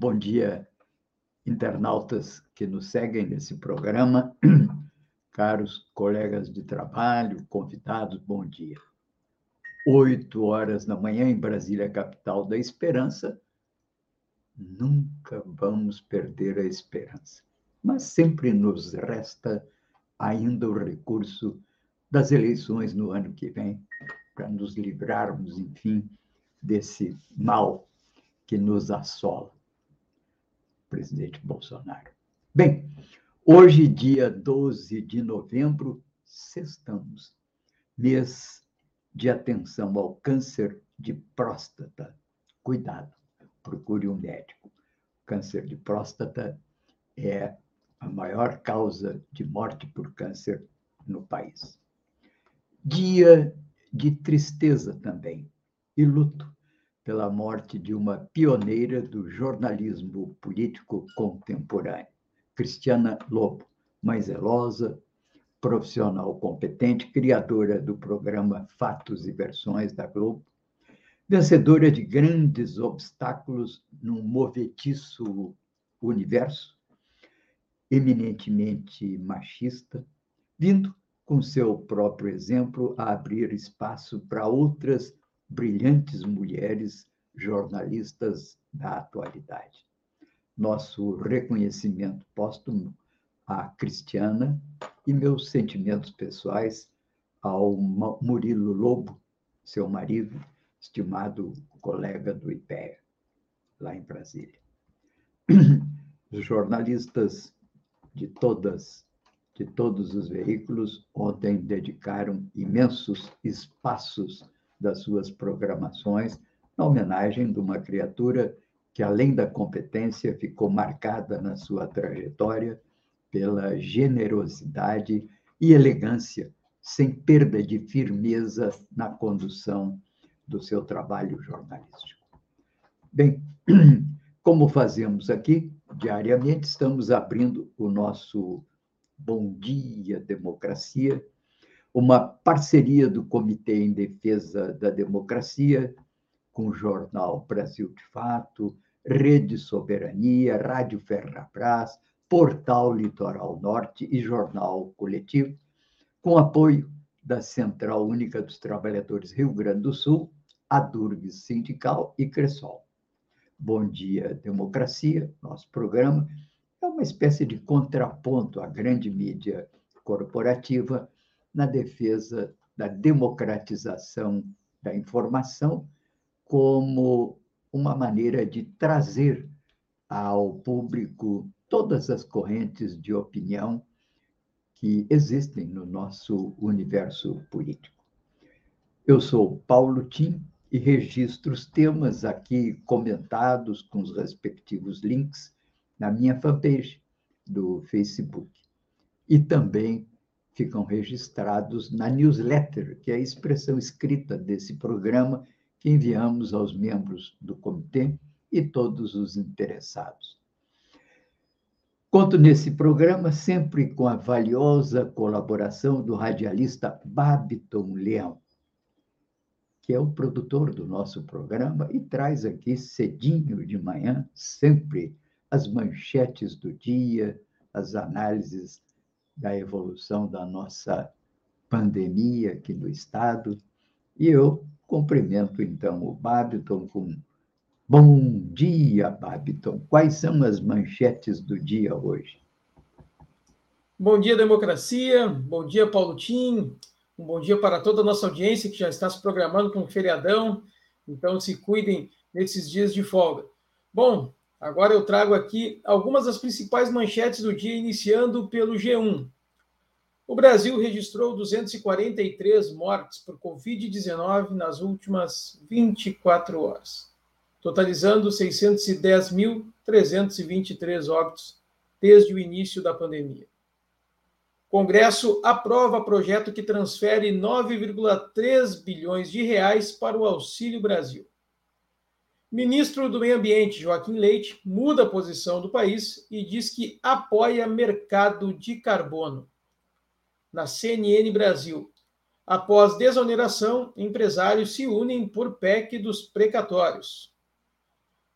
Bom dia, internautas que nos seguem nesse programa, caros colegas de trabalho, convidados, bom dia. Oito horas da manhã em Brasília, capital da esperança. Nunca vamos perder a esperança, mas sempre nos resta ainda o recurso das eleições no ano que vem, para nos livrarmos, enfim, desse mal que nos assola presidente Bolsonaro. Bem, hoje, dia 12 de novembro, sextamos, mês de atenção ao câncer de próstata. Cuidado, procure um médico. Câncer de próstata é a maior causa de morte por câncer no país. Dia de tristeza também e luto pela morte de uma pioneira do jornalismo político contemporâneo, Cristiana Lobo, mãe zelosa, profissional competente, criadora do programa Fatos e Versões da Globo, vencedora de grandes obstáculos num movetiço universo, eminentemente machista, vindo, com seu próprio exemplo, a abrir espaço para outras brilhantes mulheres jornalistas da atualidade. Nosso reconhecimento póstumo à Cristiana e meus sentimentos pessoais ao Murilo Lobo, seu marido, estimado colega do IPEA, lá em Brasília. Jornalistas de todas de todos os veículos ontem dedicaram imensos espaços das suas programações, na homenagem de uma criatura que, além da competência, ficou marcada na sua trajetória pela generosidade e elegância, sem perda de firmeza na condução do seu trabalho jornalístico. Bem, como fazemos aqui diariamente, estamos abrindo o nosso Bom Dia Democracia uma parceria do Comitê em Defesa da Democracia com o jornal Brasil de Fato, Rede Soberania, Rádio Ferrabras, Portal Litoral Norte e Jornal Coletivo, com apoio da Central Única dos Trabalhadores Rio Grande do Sul, a Durgs Sindical e Cressol. Bom Dia Democracia, nosso programa, é uma espécie de contraponto à grande mídia corporativa na defesa da democratização da informação como uma maneira de trazer ao público todas as correntes de opinião que existem no nosso universo político. Eu sou Paulo Tim e registro os temas aqui comentados com os respectivos links na minha fanpage do Facebook e também ficam registrados na newsletter, que é a expressão escrita desse programa que enviamos aos membros do comitê e todos os interessados. Conto nesse programa sempre com a valiosa colaboração do radialista Babiton Leão, que é o produtor do nosso programa e traz aqui cedinho de manhã, sempre, as manchetes do dia, as análises da evolução da nossa pandemia aqui no Estado. E eu cumprimento, então, o Babiton com Bom dia, Babiton. Quais são as manchetes do dia hoje? Bom dia, democracia. Bom dia, Paulo Tim. Um bom dia para toda a nossa audiência que já está se programando para um feriadão. Então, se cuidem nesses dias de folga. Bom, Agora eu trago aqui algumas das principais manchetes do dia, iniciando pelo G1. O Brasil registrou 243 mortes por Covid-19 nas últimas 24 horas, totalizando 610.300 323 óbitos desde o início da pandemia. Congresso aprova projeto que transfere 9,3 bilhões de reais para o Auxílio Brasil. Ministro do Meio Ambiente, Joaquim Leite, muda a posição do país e diz que apoia mercado de carbono. Na CNN Brasil, após desoneração, empresários se unem por PEC dos precatórios.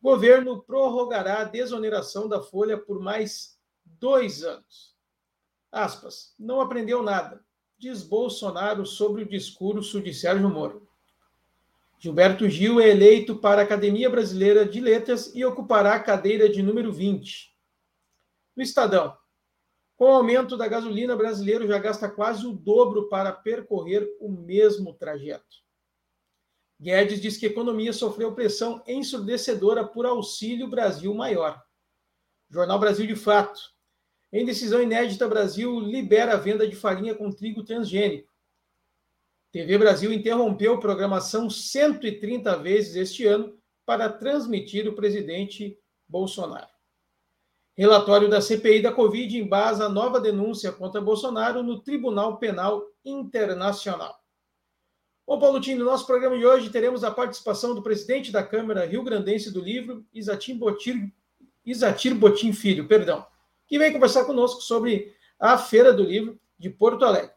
Governo prorrogará a desoneração da folha por mais dois anos. Aspas, não aprendeu nada, diz Bolsonaro sobre o discurso de Sérgio Moro. Gilberto Gil é eleito para a Academia Brasileira de Letras e ocupará a cadeira de número 20. No Estadão, com o aumento da gasolina, brasileiro já gasta quase o dobro para percorrer o mesmo trajeto. Guedes diz que a economia sofreu pressão ensurdecedora por auxílio Brasil maior. Jornal Brasil de Fato. Em decisão inédita, Brasil libera a venda de farinha com trigo transgênico. TV Brasil interrompeu programação 130 vezes este ano para transmitir o presidente Bolsonaro. Relatório da CPI da Covid embasa nova denúncia contra Bolsonaro no Tribunal Penal Internacional. Bom, Paulo no nosso programa de hoje teremos a participação do presidente da Câmara Rio Grandense do Livro, Isatim Botir, Isatir Botim Filho, perdão, que vem conversar conosco sobre a Feira do Livro de Porto Alegre.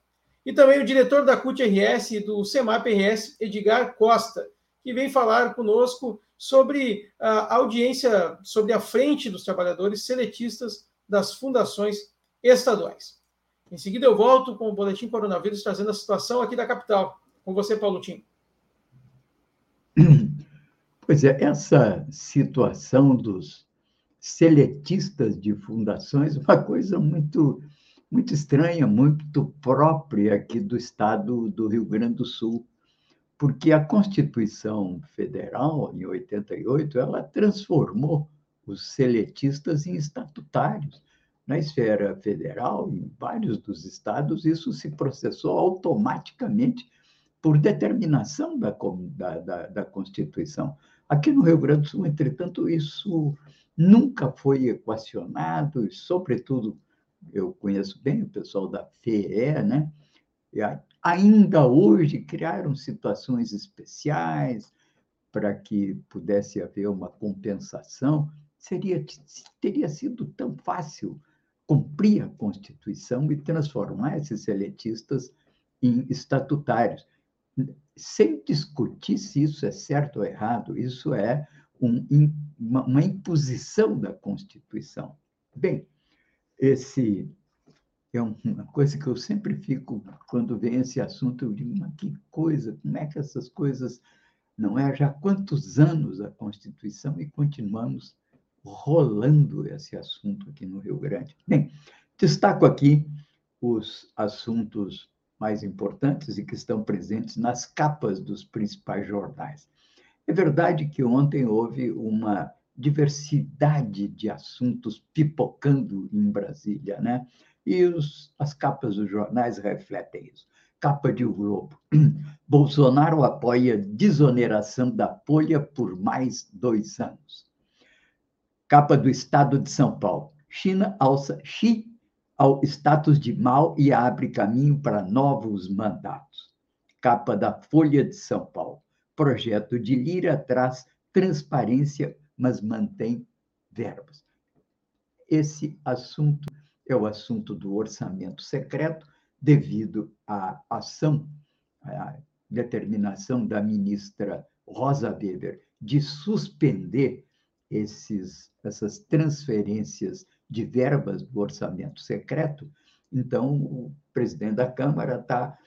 E também o diretor da CUT-RS e do CEMAP-RS, Edgar Costa, que vem falar conosco sobre a audiência, sobre a frente dos trabalhadores seletistas das fundações estaduais. Em seguida, eu volto com o Boletim Coronavírus, trazendo a situação aqui da capital. Com você, Paulo Tim. Pois é, essa situação dos seletistas de fundações é uma coisa muito muito estranha, muito própria aqui do estado do Rio Grande do Sul, porque a Constituição Federal, em 88, ela transformou os seletistas em estatutários. Na esfera federal, em vários dos estados, isso se processou automaticamente por determinação da, da, da, da Constituição. Aqui no Rio Grande do Sul, entretanto, isso nunca foi equacionado, e, sobretudo, eu conheço bem o pessoal da FEE, né? E ainda hoje criaram situações especiais para que pudesse haver uma compensação. Seria, teria sido tão fácil cumprir a Constituição e transformar esses seletistas em estatutários. Sem discutir se isso é certo ou errado, isso é um, uma imposição da Constituição. Bem, esse é uma coisa que eu sempre fico, quando vem esse assunto, eu digo, mas que coisa, como é que essas coisas, não é? Já há quantos anos a Constituição e continuamos rolando esse assunto aqui no Rio Grande. Bem, destaco aqui os assuntos mais importantes e que estão presentes nas capas dos principais jornais. É verdade que ontem houve uma diversidade de assuntos pipocando em Brasília, né? E os, as capas dos jornais refletem isso. Capa de O Globo. Bolsonaro apoia desoneração da folha por mais dois anos. Capa do Estado de São Paulo. China alça Xi ao status de mal e abre caminho para novos mandatos. Capa da Folha de São Paulo. Projeto de Lira traz transparência mas mantém verbas. Esse assunto é o assunto do orçamento secreto, devido à ação, à determinação da ministra Rosa Weber de suspender esses, essas transferências de verbas do orçamento secreto. Então, o presidente da Câmara está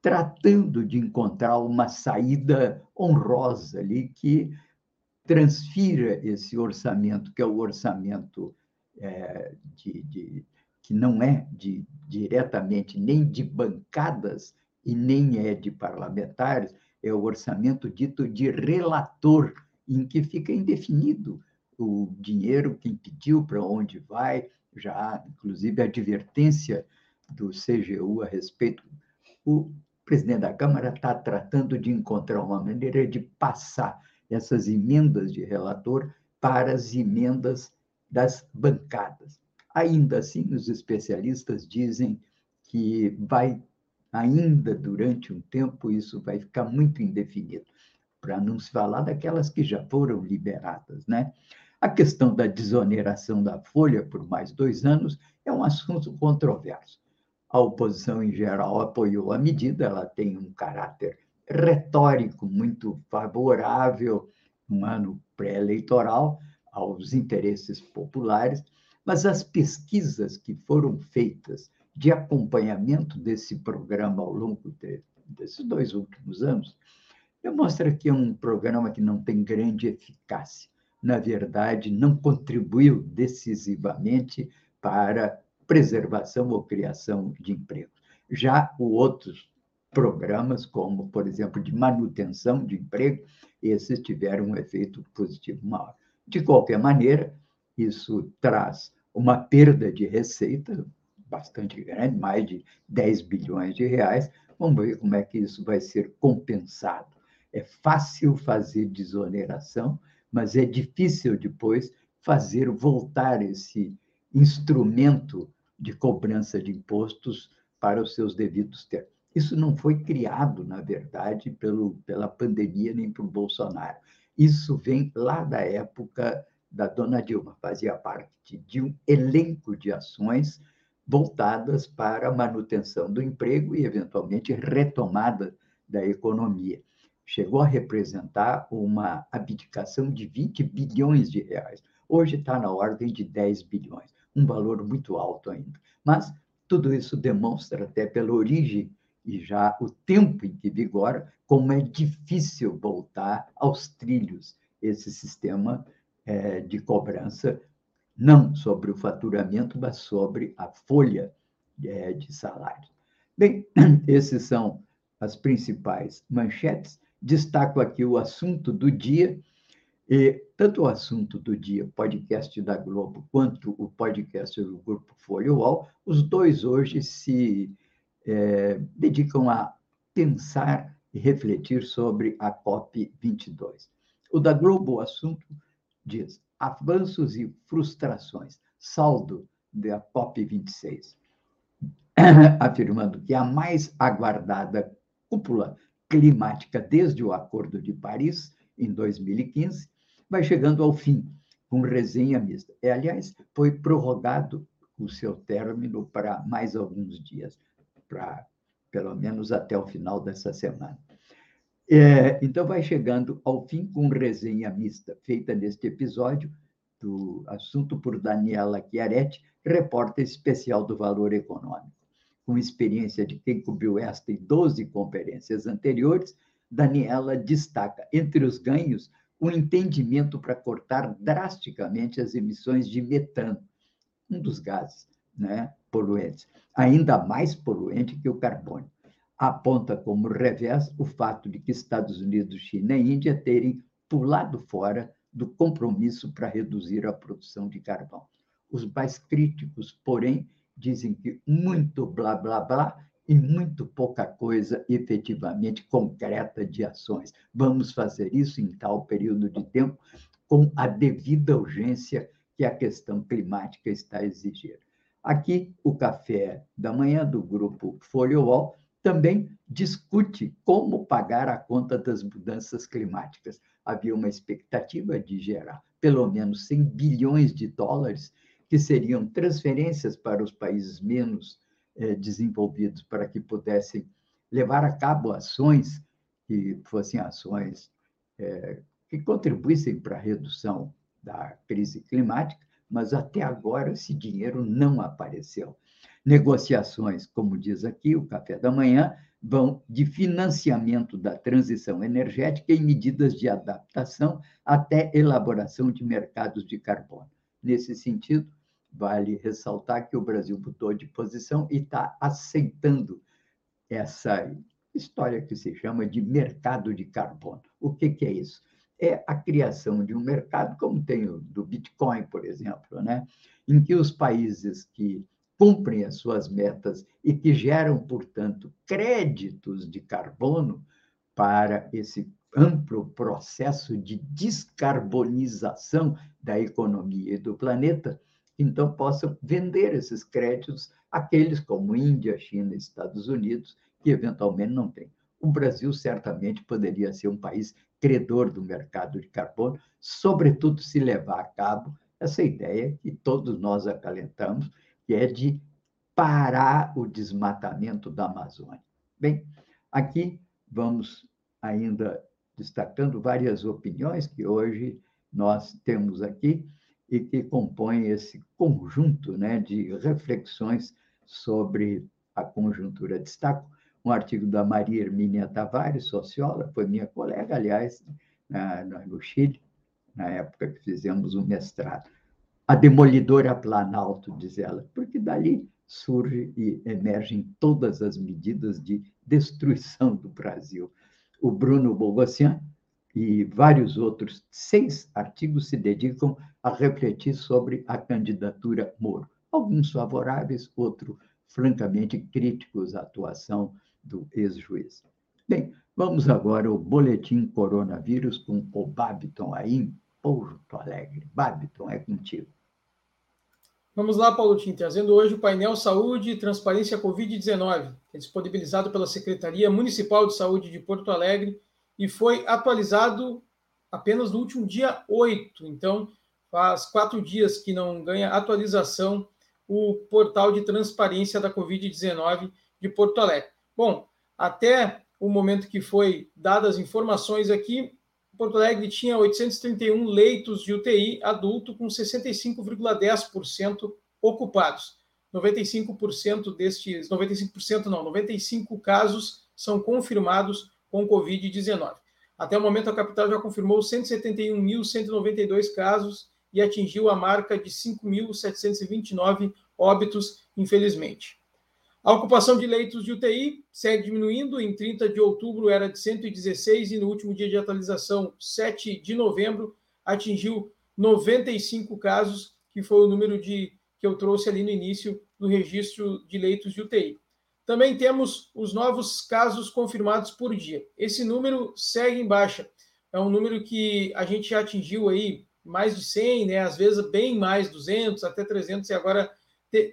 tratando de encontrar uma saída honrosa ali que transfira esse orçamento, que é o orçamento é, de, de, que não é de, diretamente nem de bancadas e nem é de parlamentares, é o orçamento dito de relator, em que fica indefinido o dinheiro, quem pediu, para onde vai, já há, inclusive, advertência do CGU a respeito. O presidente da Câmara está tratando de encontrar uma maneira de passar essas emendas de relator para as emendas das bancadas. Ainda assim, os especialistas dizem que vai ainda durante um tempo isso vai ficar muito indefinido, para não se falar daquelas que já foram liberadas, né? A questão da desoneração da folha por mais dois anos é um assunto controverso. A oposição, em geral, apoiou a medida, ela tem um caráter retórico muito favorável, um ano pré-eleitoral, aos interesses populares, mas as pesquisas que foram feitas de acompanhamento desse programa ao longo de, desses dois últimos anos demonstra que é um programa que não tem grande eficácia. Na verdade, não contribuiu decisivamente para preservação ou criação de empregos. Já outros programas, como, por exemplo, de manutenção de emprego, esses tiveram um efeito positivo maior. De qualquer maneira, isso traz uma perda de receita bastante grande, mais de 10 bilhões de reais. Vamos ver como é que isso vai ser compensado. É fácil fazer desoneração, mas é difícil depois fazer voltar esse instrumento de cobrança de impostos para os seus devidos termos. Isso não foi criado, na verdade, pelo, pela pandemia nem por Bolsonaro. Isso vem lá da época da dona Dilma, fazia parte de um elenco de ações voltadas para a manutenção do emprego e, eventualmente, retomada da economia. Chegou a representar uma abdicação de 20 bilhões de reais. Hoje está na ordem de 10 bilhões, um valor muito alto ainda. Mas tudo isso demonstra, até pela origem e já o tempo em que vigora, como é difícil voltar aos trilhos esse sistema é, de cobrança, não sobre o faturamento, mas sobre a folha é, de salário. Bem, esses são as principais manchetes. Destaco aqui o assunto do dia, e tanto o assunto do dia, podcast da Globo, quanto o podcast do Grupo Folha UOL, os dois hoje se é, dedicam a pensar e refletir sobre a COP22. O da Globo, o assunto diz avanços e frustrações, saldo da COP26, afirmando que a mais aguardada cúpula climática desde o Acordo de Paris, em 2015, vai chegando ao fim, com resenha mista. E, aliás, foi prorrogado o seu término para mais alguns dias, para pelo menos até o final dessa semana. É, então, vai chegando ao fim com resenha mista, feita neste episódio, do assunto por Daniela Chiaretti, repórter especial do Valor Econômico. Com experiência de quem cobriu esta e 12 conferências anteriores, Daniela destaca, entre os ganhos, o entendimento para cortar drasticamente as emissões de metano, um dos gases né, poluentes, ainda mais poluente que o carbono aponta como revés o fato de que Estados Unidos, China e Índia terem pulado fora do compromisso para reduzir a produção de carvão. Os mais críticos, porém, dizem que muito blá blá blá e muito pouca coisa efetivamente concreta de ações. Vamos fazer isso em tal período de tempo com a devida urgência que a questão climática está exigindo. Aqui, o café da manhã do grupo Wall também discute como pagar a conta das mudanças climáticas. Havia uma expectativa de gerar pelo menos 100 bilhões de dólares, que seriam transferências para os países menos eh, desenvolvidos, para que pudessem levar a cabo ações que fossem ações eh, que contribuíssem para a redução da crise climática, mas até agora esse dinheiro não apareceu. Negociações, como diz aqui o café da manhã, vão de financiamento da transição energética e medidas de adaptação até elaboração de mercados de carbono. Nesse sentido, vale ressaltar que o Brasil mudou de posição e está aceitando essa história que se chama de mercado de carbono. O que, que é isso? É a criação de um mercado, como tem o do Bitcoin, por exemplo, né? em que os países que cumprem as suas metas e que geram, portanto, créditos de carbono para esse amplo processo de descarbonização da economia e do planeta, então possam vender esses créditos àqueles como Índia, China Estados Unidos, que eventualmente não têm. O Brasil certamente poderia ser um país credor do mercado de carbono, sobretudo se levar a cabo essa ideia que todos nós acalentamos, que é de parar o desmatamento da Amazônia. Bem, aqui vamos ainda destacando várias opiniões que hoje nós temos aqui e que compõem esse conjunto né, de reflexões sobre a conjuntura. Destaco um artigo da Maria Hermínia Tavares, socióloga, foi minha colega, aliás, no Chile, na época que fizemos o mestrado. A demolidora Planalto, diz ela, porque dali surge e emergem todas as medidas de destruição do Brasil. O Bruno Bogossian e vários outros seis artigos se dedicam a refletir sobre a candidatura Moro. Alguns favoráveis, outros francamente críticos à atuação do ex-juiz. Bem, vamos agora ao boletim coronavírus com o Babiton aí em Porto Alegre. Babiton, é contigo. Vamos lá, Paulo Tim, trazendo hoje o painel Saúde e Transparência Covid-19, é disponibilizado pela Secretaria Municipal de Saúde de Porto Alegre e foi atualizado apenas no último dia 8. Então, faz quatro dias que não ganha atualização o portal de transparência da Covid-19 de Porto Alegre. Bom, até o momento que foi dadas as informações aqui, Porto Alegre tinha 831 leitos de UTI adulto com 65,10% ocupados. 95% destes, 95% não, 95 casos são confirmados com Covid-19. Até o momento, a capital já confirmou 171.192 casos e atingiu a marca de 5.729 óbitos, infelizmente. A ocupação de leitos de UTI segue diminuindo. Em 30 de outubro era de 116 e no último dia de atualização, 7 de novembro, atingiu 95 casos, que foi o número de que eu trouxe ali no início do registro de leitos de UTI. Também temos os novos casos confirmados por dia. Esse número segue em baixa. É um número que a gente já atingiu aí mais de 100, né? Às vezes bem mais, 200, até 300 e agora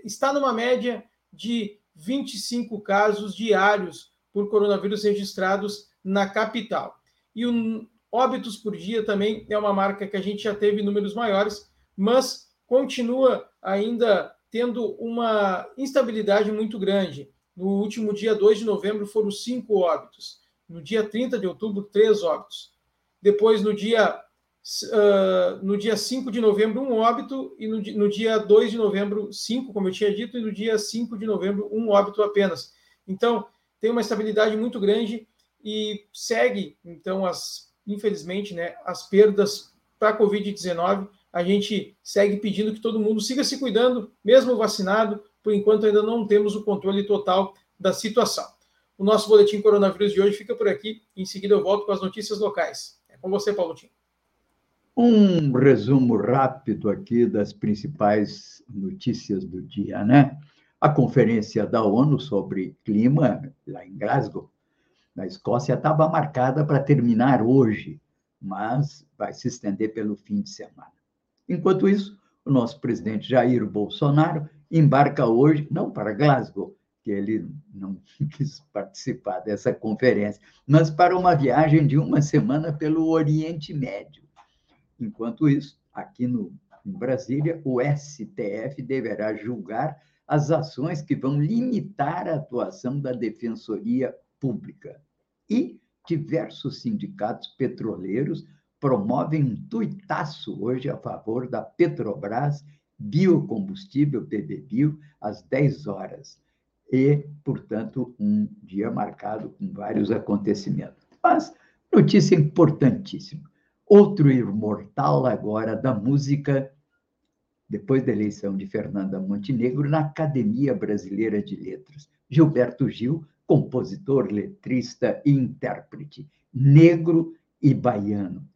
está numa média de 25 casos diários por coronavírus registrados na capital. E o óbitos por dia também é uma marca que a gente já teve números maiores, mas continua ainda tendo uma instabilidade muito grande. No último dia 2 de novembro foram cinco óbitos. No dia 30 de outubro, três óbitos. Depois, no dia uh, no dia 5 de novembro, um óbito, e no, no dia 2 de novembro, cinco, como eu tinha dito, e no dia 5 de novembro, um óbito apenas. Então, tem uma estabilidade muito grande e segue, então, as, infelizmente, né, as perdas para a Covid-19. A gente segue pedindo que todo mundo siga se cuidando, mesmo vacinado. Por enquanto, ainda não temos o controle total da situação. O nosso boletim coronavírus de hoje fica por aqui. Em seguida, eu volto com as notícias locais. É com você, Paulo Tim. Um resumo rápido aqui das principais notícias do dia, né? A conferência da ONU sobre clima, lá em Glasgow, na Escócia, estava marcada para terminar hoje, mas vai se estender pelo fim de semana. Enquanto isso, o nosso presidente Jair Bolsonaro embarca hoje, não para Glasgow, que ele não quis participar dessa conferência, mas para uma viagem de uma semana pelo Oriente Médio Enquanto isso, aqui no, em Brasília, o STF deverá julgar as ações que vão limitar a atuação da Defensoria Pública. E diversos sindicatos petroleiros promovem um tuitaço hoje a favor da Petrobras Biocombustível, PBBio, às 10 horas. E, portanto, um dia marcado com vários acontecimentos. Mas, notícia importantíssima outro imortal agora da música, depois da eleição de Fernanda Montenegro, na Academia Brasileira de Letras. Gilberto Gil, compositor, letrista e intérprete, negro e baiano.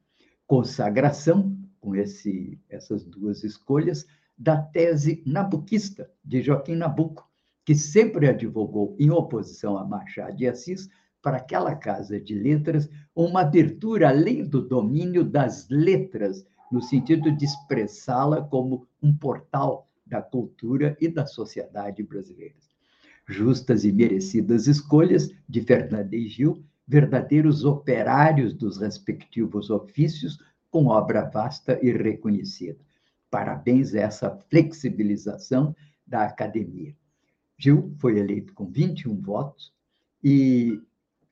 Consagração, com esse, essas duas escolhas, da tese nabuquista de Joaquim Nabuco, que sempre advogou em oposição a Machado de Assis para aquela casa de letras uma abertura além do domínio das letras, no sentido de expressá-la como um portal da cultura e da sociedade brasileira. Justas e merecidas escolhas de Fernando e Gil, verdadeiros operários dos respectivos ofícios, com obra vasta e reconhecida. Parabéns a essa flexibilização da academia. Gil foi eleito com 21 votos e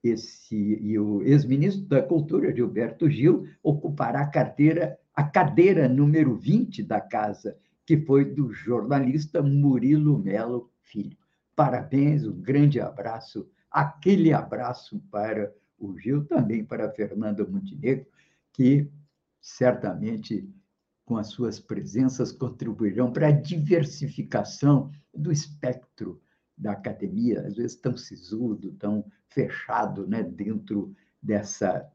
esse e o ex-ministro da Cultura, Gilberto Gil, ocupará a carteira a cadeira número 20 da casa, que foi do jornalista Murilo Melo Filho. Parabéns, um grande abraço, aquele abraço para o Gil, também para Fernanda Montenegro, que certamente com as suas presenças contribuirão para a diversificação do espectro da academia, às vezes tão sisudo, tão fechado né, dentro dessa,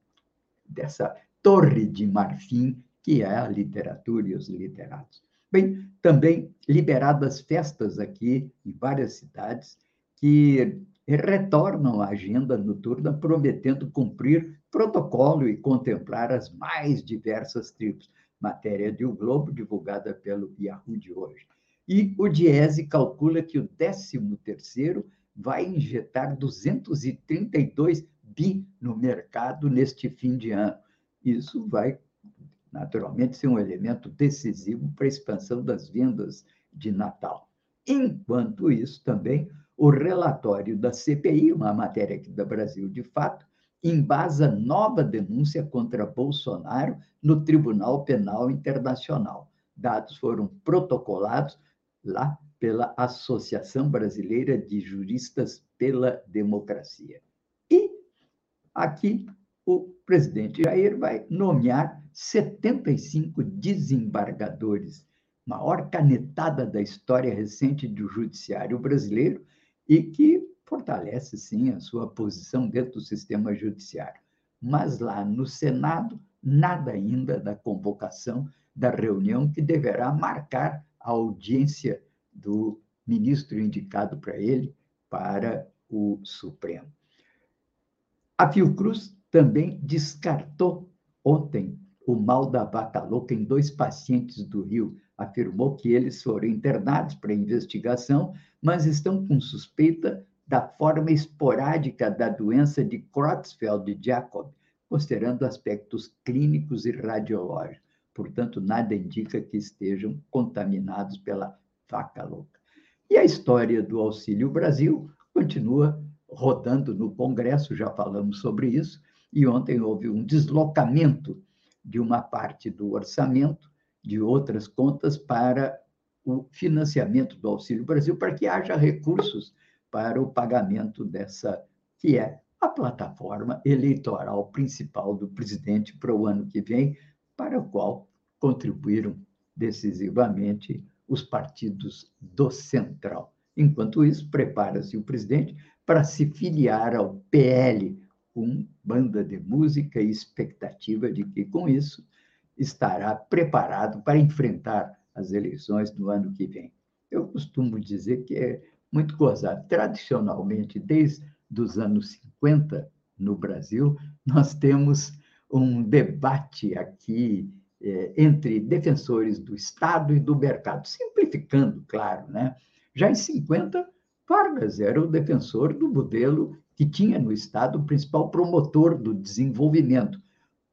dessa torre de marfim que é a literatura e os literatos. Bem, também liberadas festas aqui em várias cidades que retornam à agenda noturna prometendo cumprir protocolo e contemplar as mais diversas tribos. Matéria de O Globo, divulgada pelo Yahoo de hoje. E o Diese calcula que o 13º vai injetar 232 bi no mercado neste fim de ano. Isso vai, naturalmente, ser um elemento decisivo para a expansão das vendas de Natal. Enquanto isso, também, o relatório da CPI, uma matéria aqui da Brasil de fato, embasa nova denúncia contra Bolsonaro no Tribunal Penal Internacional. Dados foram protocolados lá pela Associação Brasileira de Juristas pela Democracia. E aqui o presidente Jair vai nomear 75 desembargadores, maior canetada da história recente do judiciário brasileiro e que fortalece, sim, a sua posição dentro do sistema judiciário. Mas lá no Senado, nada ainda da convocação da reunião que deverá marcar a audiência do ministro indicado para ele para o Supremo. A Fiocruz também descartou ontem o mal da vaca louca em dois pacientes do Rio. Afirmou que eles foram internados para investigação, mas estão com suspeita da forma esporádica da doença de Creutzfeldt-Jakob, considerando aspectos clínicos e radiológicos. Portanto, nada indica que estejam contaminados pela vaca louca. E a história do Auxílio Brasil continua rodando no Congresso, já falamos sobre isso, e ontem houve um deslocamento de uma parte do orçamento, de outras contas, para o financiamento do Auxílio Brasil, para que haja recursos para o pagamento dessa, que é a plataforma eleitoral principal do presidente para o ano que vem, para o qual contribuíram decisivamente os partidos do Central. Enquanto isso, prepara-se o presidente para se filiar ao PL, com banda de música e expectativa de que, com isso, estará preparado para enfrentar as eleições no ano que vem. Eu costumo dizer que é muito gozado. Tradicionalmente, desde os anos 50, no Brasil, nós temos um debate aqui entre defensores do Estado e do mercado, simplificando, claro, né? Já em 50, Vargas era o defensor do modelo que tinha no Estado o principal promotor do desenvolvimento.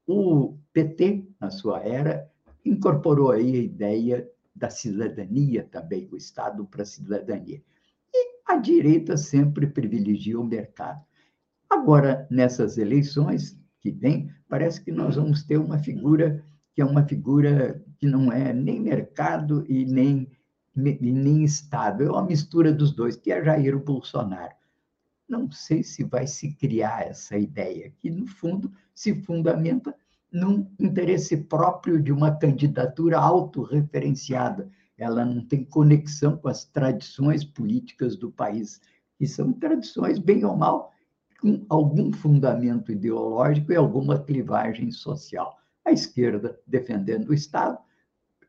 O PT, na sua era, incorporou aí a ideia da cidadania também, o Estado para a cidadania. E a direita sempre privilegia o mercado. Agora, nessas eleições que vem, parece que nós vamos ter uma figura que é uma figura que não é nem mercado e nem, e nem Estado, é uma mistura dos dois, que é Jair Bolsonaro. Não sei se vai se criar essa ideia, que, no fundo, se fundamenta num interesse próprio de uma candidatura autorreferenciada. Ela não tem conexão com as tradições políticas do país, que são tradições, bem ou mal, com algum fundamento ideológico e alguma clivagem social a esquerda defendendo o Estado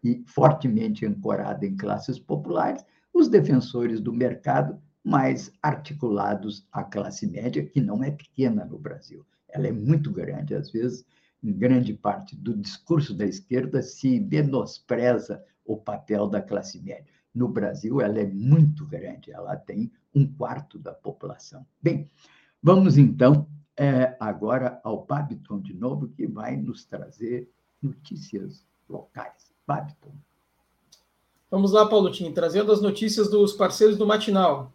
e fortemente ancorada em classes populares, os defensores do mercado mais articulados à classe média, que não é pequena no Brasil. Ela é muito grande. Às vezes, em grande parte do discurso da esquerda, se menospreza o papel da classe média. No Brasil, ela é muito grande, ela tem um quarto da população. Bem, vamos então é, agora ao Babiton de novo, que vai nos trazer notícias locais. Babiton. Vamos lá, Paulo Tim, trazendo as notícias dos parceiros do Matinal.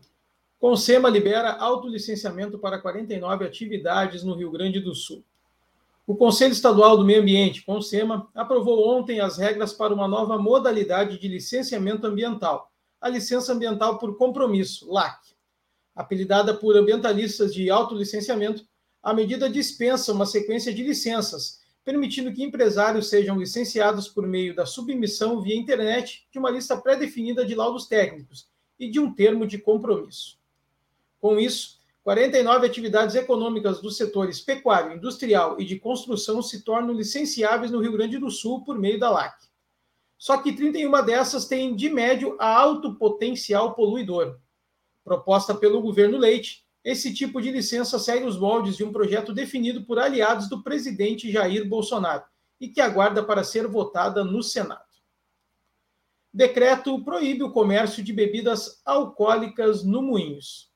Consema libera autolicenciamento para 49 atividades no Rio Grande do Sul. O Conselho Estadual do Meio Ambiente, Consema, aprovou ontem as regras para uma nova modalidade de licenciamento ambiental, a licença ambiental por compromisso, LAC. Apelidada por ambientalistas de autolicenciamento, a medida dispensa uma sequência de licenças, permitindo que empresários sejam licenciados por meio da submissão via internet de uma lista pré-definida de laudos técnicos e de um termo de compromisso. Com isso, 49 atividades econômicas dos setores pecuário, industrial e de construção se tornam licenciáveis no Rio Grande do Sul por meio da LAC. Só que 31 dessas têm, de médio, a alto potencial poluidor. Proposta pelo governo Leite, esse tipo de licença segue os moldes de um projeto definido por aliados do presidente Jair Bolsonaro e que aguarda para ser votada no Senado. Decreto proíbe o comércio de bebidas alcoólicas no Moinhos.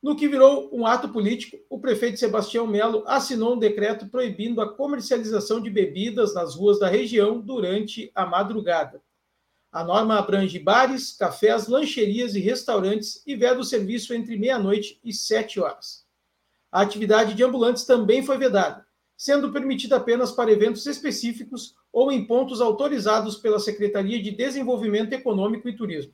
No que virou um ato político, o prefeito Sebastião Melo assinou um decreto proibindo a comercialização de bebidas nas ruas da região durante a madrugada. A norma abrange bares, cafés, lancherias e restaurantes e veda o serviço entre meia-noite e sete horas. A atividade de ambulantes também foi vedada, sendo permitida apenas para eventos específicos ou em pontos autorizados pela Secretaria de Desenvolvimento Econômico e Turismo.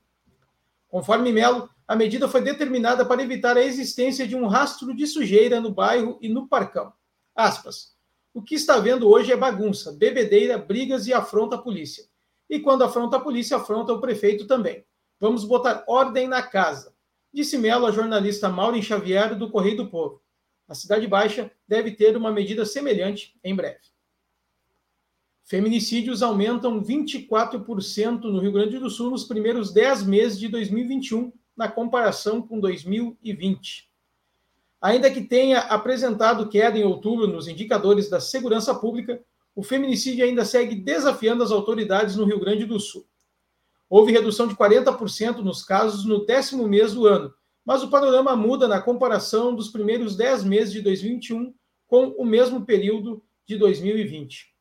Conforme Melo, a medida foi determinada para evitar a existência de um rastro de sujeira no bairro e no parcão. Aspas. O que está vendo hoje é bagunça, bebedeira, brigas e afronta a polícia. E quando afronta a polícia, afronta o prefeito também. Vamos botar ordem na casa, disse Melo a jornalista Maureen Xavier do Correio do Povo. A Cidade Baixa deve ter uma medida semelhante em breve. Feminicídios aumentam 24% no Rio Grande do Sul nos primeiros 10 meses de 2021, na comparação com 2020. Ainda que tenha apresentado queda em outubro nos indicadores da segurança pública, o feminicídio ainda segue desafiando as autoridades no Rio Grande do Sul. Houve redução de 40% nos casos no décimo mês do ano, mas o panorama muda na comparação dos primeiros 10 meses de 2021 com o mesmo período de 2020.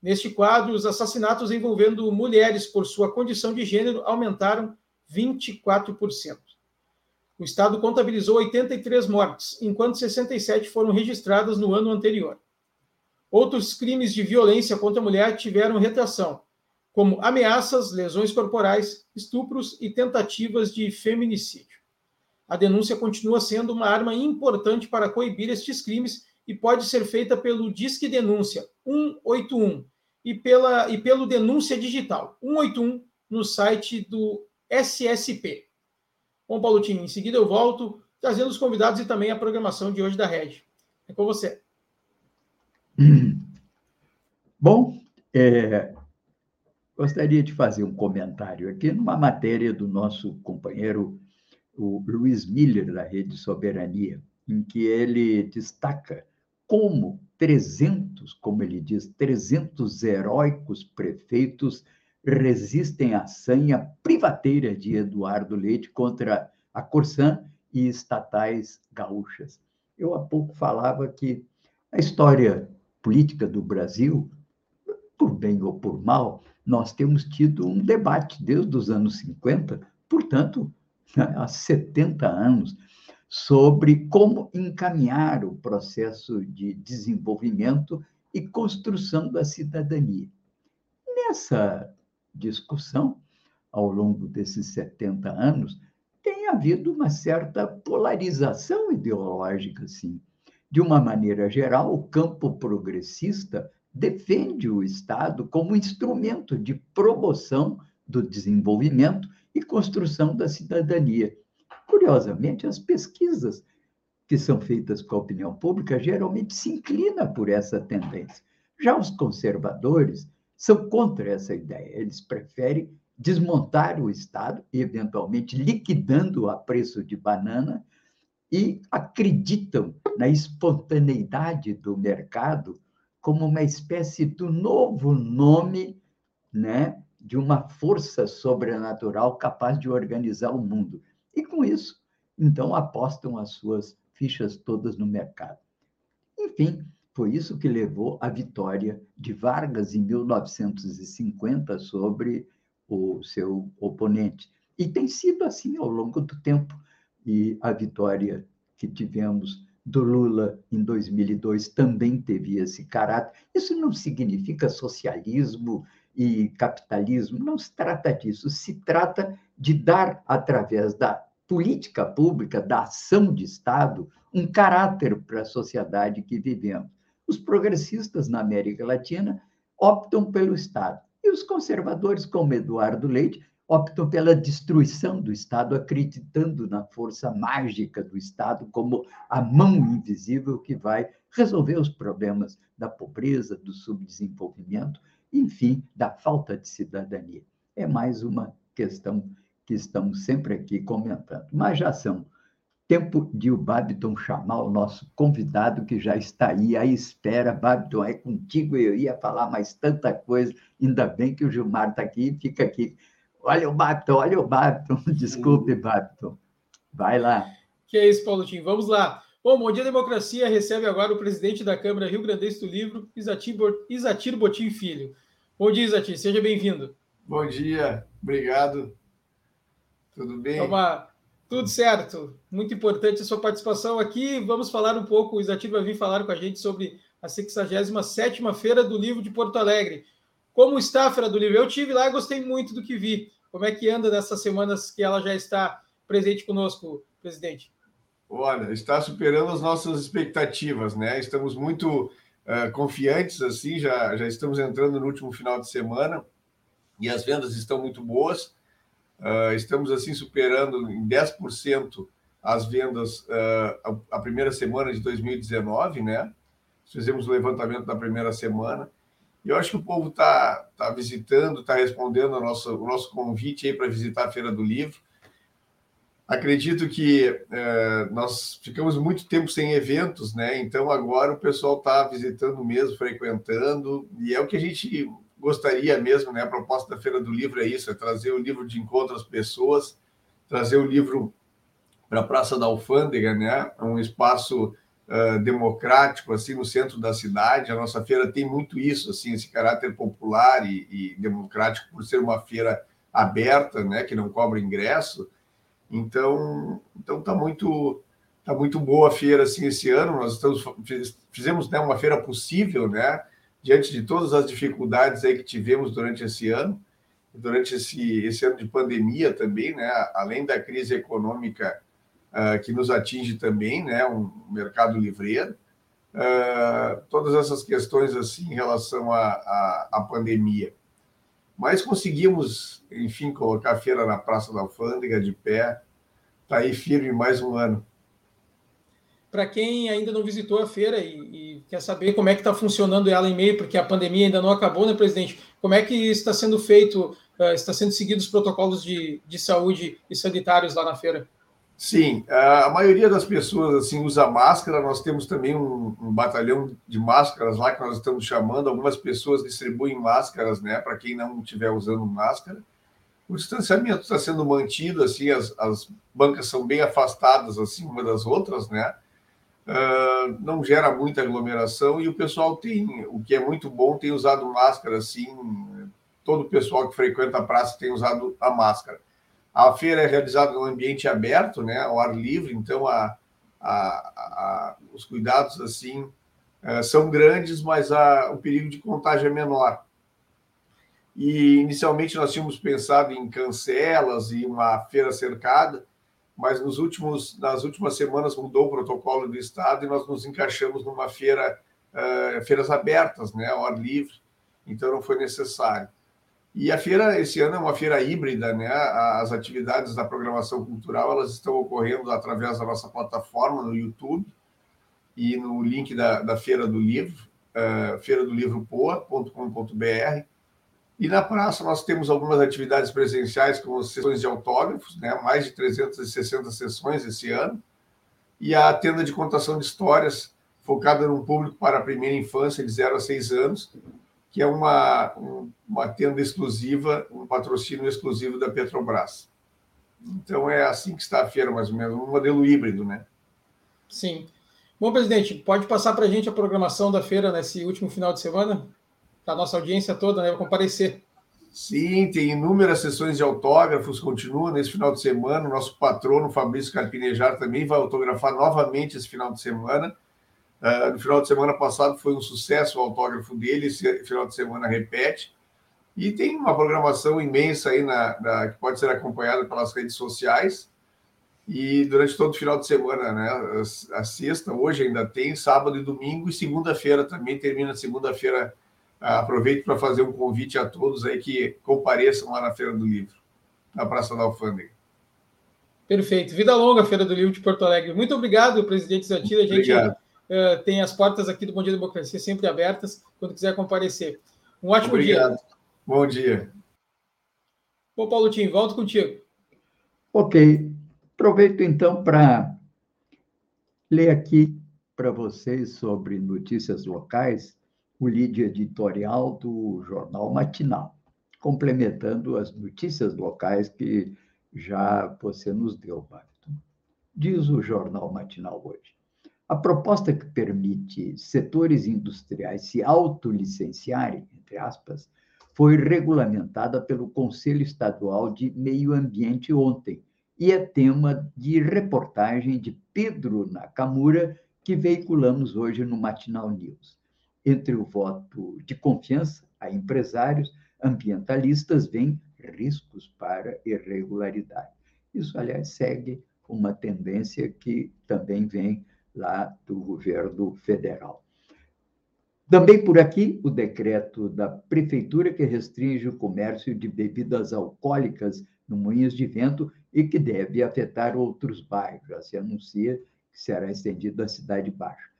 Neste quadro, os assassinatos envolvendo mulheres por sua condição de gênero aumentaram 24%. O Estado contabilizou 83 mortes, enquanto 67 foram registradas no ano anterior. Outros crimes de violência contra a mulher tiveram retração, como ameaças, lesões corporais, estupros e tentativas de feminicídio. A denúncia continua sendo uma arma importante para coibir estes crimes e pode ser feita pelo Disque Denúncia 181 e, pela, e pelo Denúncia Digital 181 no site do SSP. Bom, Paulo Tim, em seguida eu volto trazendo os convidados e também a programação de hoje da Rede. É com você. Bom, é, gostaria de fazer um comentário aqui numa matéria do nosso companheiro o Luiz Miller, da Rede Soberania, em que ele destaca como 300, como ele diz, 300 heróicos prefeitos resistem à sanha privateira de Eduardo Leite contra a Corsã e estatais gaúchas. Eu há pouco falava que a história política do Brasil, por bem ou por mal, nós temos tido um debate desde os anos 50, portanto, há 70 anos, sobre como encaminhar o processo de desenvolvimento e construção da cidadania. Nessa discussão, ao longo desses 70 anos, tem havido uma certa polarização ideológica, sim. De uma maneira geral, o campo progressista defende o Estado como instrumento de promoção do desenvolvimento e construção da cidadania. Curiosamente, as pesquisas que são feitas com a opinião pública geralmente se inclinam por essa tendência. Já os conservadores são contra essa ideia. Eles preferem desmontar o Estado, eventualmente liquidando a preço de banana, e acreditam na espontaneidade do mercado como uma espécie do novo nome né, de uma força sobrenatural capaz de organizar o mundo. E com isso, então, apostam as suas fichas todas no mercado. Enfim, foi isso que levou à vitória de Vargas em 1950 sobre o seu oponente. E tem sido assim ao longo do tempo. E a vitória que tivemos do Lula em 2002 também teve esse caráter. Isso não significa socialismo e capitalismo, não se trata disso. Se trata de dar, através da política pública, da ação de Estado, um caráter para a sociedade que vivemos. Os progressistas na América Latina optam pelo Estado. E os conservadores, como Eduardo Leite, optam pela destruição do Estado, acreditando na força mágica do Estado como a mão invisível que vai resolver os problemas da pobreza, do subdesenvolvimento, enfim, da falta de cidadania. É mais uma questão que estamos sempre aqui comentando. Mas já são tempo de o Babiton chamar o nosso convidado, que já está aí à espera. Babiton, é contigo, eu ia falar mais tanta coisa, ainda bem que o Gilmar está aqui, fica aqui. Olha o Babiton, olha o Babiton, desculpe, Babiton. Vai lá. Que é isso, Paulo Tim, vamos lá. Bom, Bom Dia Democracia recebe agora o presidente da Câmara Rio Grande do Livro, Isatir Botim Filho. Bom dia, Isatir, seja bem-vindo. Bom dia, obrigado. Tudo bem? É uma tudo certo. Muito importante a sua participação aqui. Vamos falar um pouco, o Isatir vai vir falar com a gente sobre a 67ª Feira do Livro de Porto Alegre. Como está a Feira do Livro? Eu tive lá e gostei muito do que vi. Como é que anda nessas semanas que ela já está presente conosco, presidente? Olha, está superando as nossas expectativas, né? Estamos muito uh, confiantes, assim, já, já estamos entrando no último final de semana e as vendas estão muito boas. Uh, estamos assim superando em 10% as vendas uh, a, a, primeira semana de 2019, né? Fizemos o levantamento da primeira semana. E eu acho que o povo está tá visitando, está respondendo ao nosso, o nosso convite aí para visitar a Feira do Livro. Acredito que uh, nós ficamos muito tempo sem eventos, né? Então agora o pessoal está visitando mesmo, frequentando, e é o que a gente gostaria mesmo, né? A proposta da Feira do Livro é isso: é trazer o livro de encontro às pessoas, trazer o livro para a Praça da Alfândega, né? É um espaço uh, democrático, assim, no centro da cidade. A nossa feira tem muito isso, assim, esse caráter popular e, e democrático, por ser uma feira aberta, né? Que não cobra ingresso. Então, então tá muito tá muito boa a feira assim esse ano. Nós estamos fizemos né, uma feira possível, né? diante de todas as dificuldades aí que tivemos durante esse ano, durante esse, esse ano de pandemia também, né, além da crise econômica uh, que nos atinge também, né, um mercado livreiro, uh, todas essas questões assim em relação à, pandemia. Mas conseguimos, enfim, colocar a feira na Praça da Alfândega de pé, está aí firme mais um ano para quem ainda não visitou a feira e, e quer saber como é que está funcionando ela em meio, porque a pandemia ainda não acabou, né, presidente? Como é que está sendo feito, uh, está sendo seguidos os protocolos de, de saúde e sanitários lá na feira? Sim, a maioria das pessoas assim usa máscara. Nós temos também um, um, batalhão de máscaras lá que nós estamos chamando. Algumas pessoas distribuem máscaras, né, para quem não estiver usando máscara. O distanciamento está sendo mantido, assim, as, as bancas são bem afastadas assim uma das outras, né? Uh, não gera muita aglomeração e o pessoal tem, o que é muito bom, tem usado máscara, assim, todo o pessoal que frequenta a praça tem usado a máscara. A feira é realizada no ambiente aberto, né, ao ar livre, então a, a, a os cuidados, assim, uh, são grandes, mas o perigo de contágio é menor. E inicialmente nós tínhamos pensado em cancelas e uma feira cercada, mas nos últimos, nas últimas semanas mudou o protocolo do Estado e nós nos encaixamos numa feira, uh, feiras abertas, né, ao ar livre, então não foi necessário. E a feira, esse ano, é uma feira híbrida, né? As atividades da programação cultural, elas estão ocorrendo através da nossa plataforma no YouTube e no link da, da Feira do Livro, uh, feira do livro poa.com.br, E na praça nós temos algumas atividades presenciais, como sessões de autógrafos, né? mais de 360 sessões esse ano, e a tenda de contação de histórias, focada no público para a primeira infância, de 0 a 6 anos, que é uma, uma tenda exclusiva, um patrocínio exclusivo da Petrobras. Então é assim que está a feira, mais ou menos, um modelo híbrido, né? Sim. Bom, presidente, pode passar para a gente a programação da feira nesse último final de semana? a nossa audiência toda, né? Vai comparecer. Sim, tem inúmeras sessões de autógrafos, continua nesse final de semana. O nosso patrono, Fabrício Carpinejar, também vai autografar novamente esse final de semana. Uh, no final de semana passado foi um sucesso o autógrafo dele, esse final de semana repete. E tem uma programação imensa aí na, na, que pode ser acompanhada pelas redes sociais. E durante todo o final de semana, né? A, sexta, hoje ainda tem, sábado e domingo, e segunda-feira também termina segunda-feira aproveito para fazer um convite a todos aí que compareçam lá na Feira do Livro, na Praça da Alfândega. Perfeito. Vida longa, Feira do Livro de Porto Alegre. Muito obrigado, presidente Zantira. A gente uh, tem as portas aqui do Bom Dia Democracia sempre abertas, quando quiser comparecer. Um ótimo obrigado. dia. Bom dia. Bom, Paulo Tim, volto contigo. Ok. Aproveito então para ler aqui para vocês sobre notícias locais o lead editorial do Jornal Matinal, complementando as notícias locais que já você nos deu, Barton. Diz o Jornal Matinal hoje. A proposta que permite setores industriais se autolicenciarem, entre aspas, foi regulamentada pelo Conselho Estadual de Meio Ambiente ontem e é tema de reportagem de Pedro Nakamura que veiculamos hoje no Matinal News entre o voto de confiança a empresários ambientalistas vem riscos para irregularidade. Isso, aliás, segue uma tendência que também vem lá do governo federal. Também por aqui, o decreto da prefeitura que restringe o comércio de bebidas alcoólicas no Moinhos de Vento e que deve afetar outros bairros. Já se anuncia que será estendido à Cidade Baixa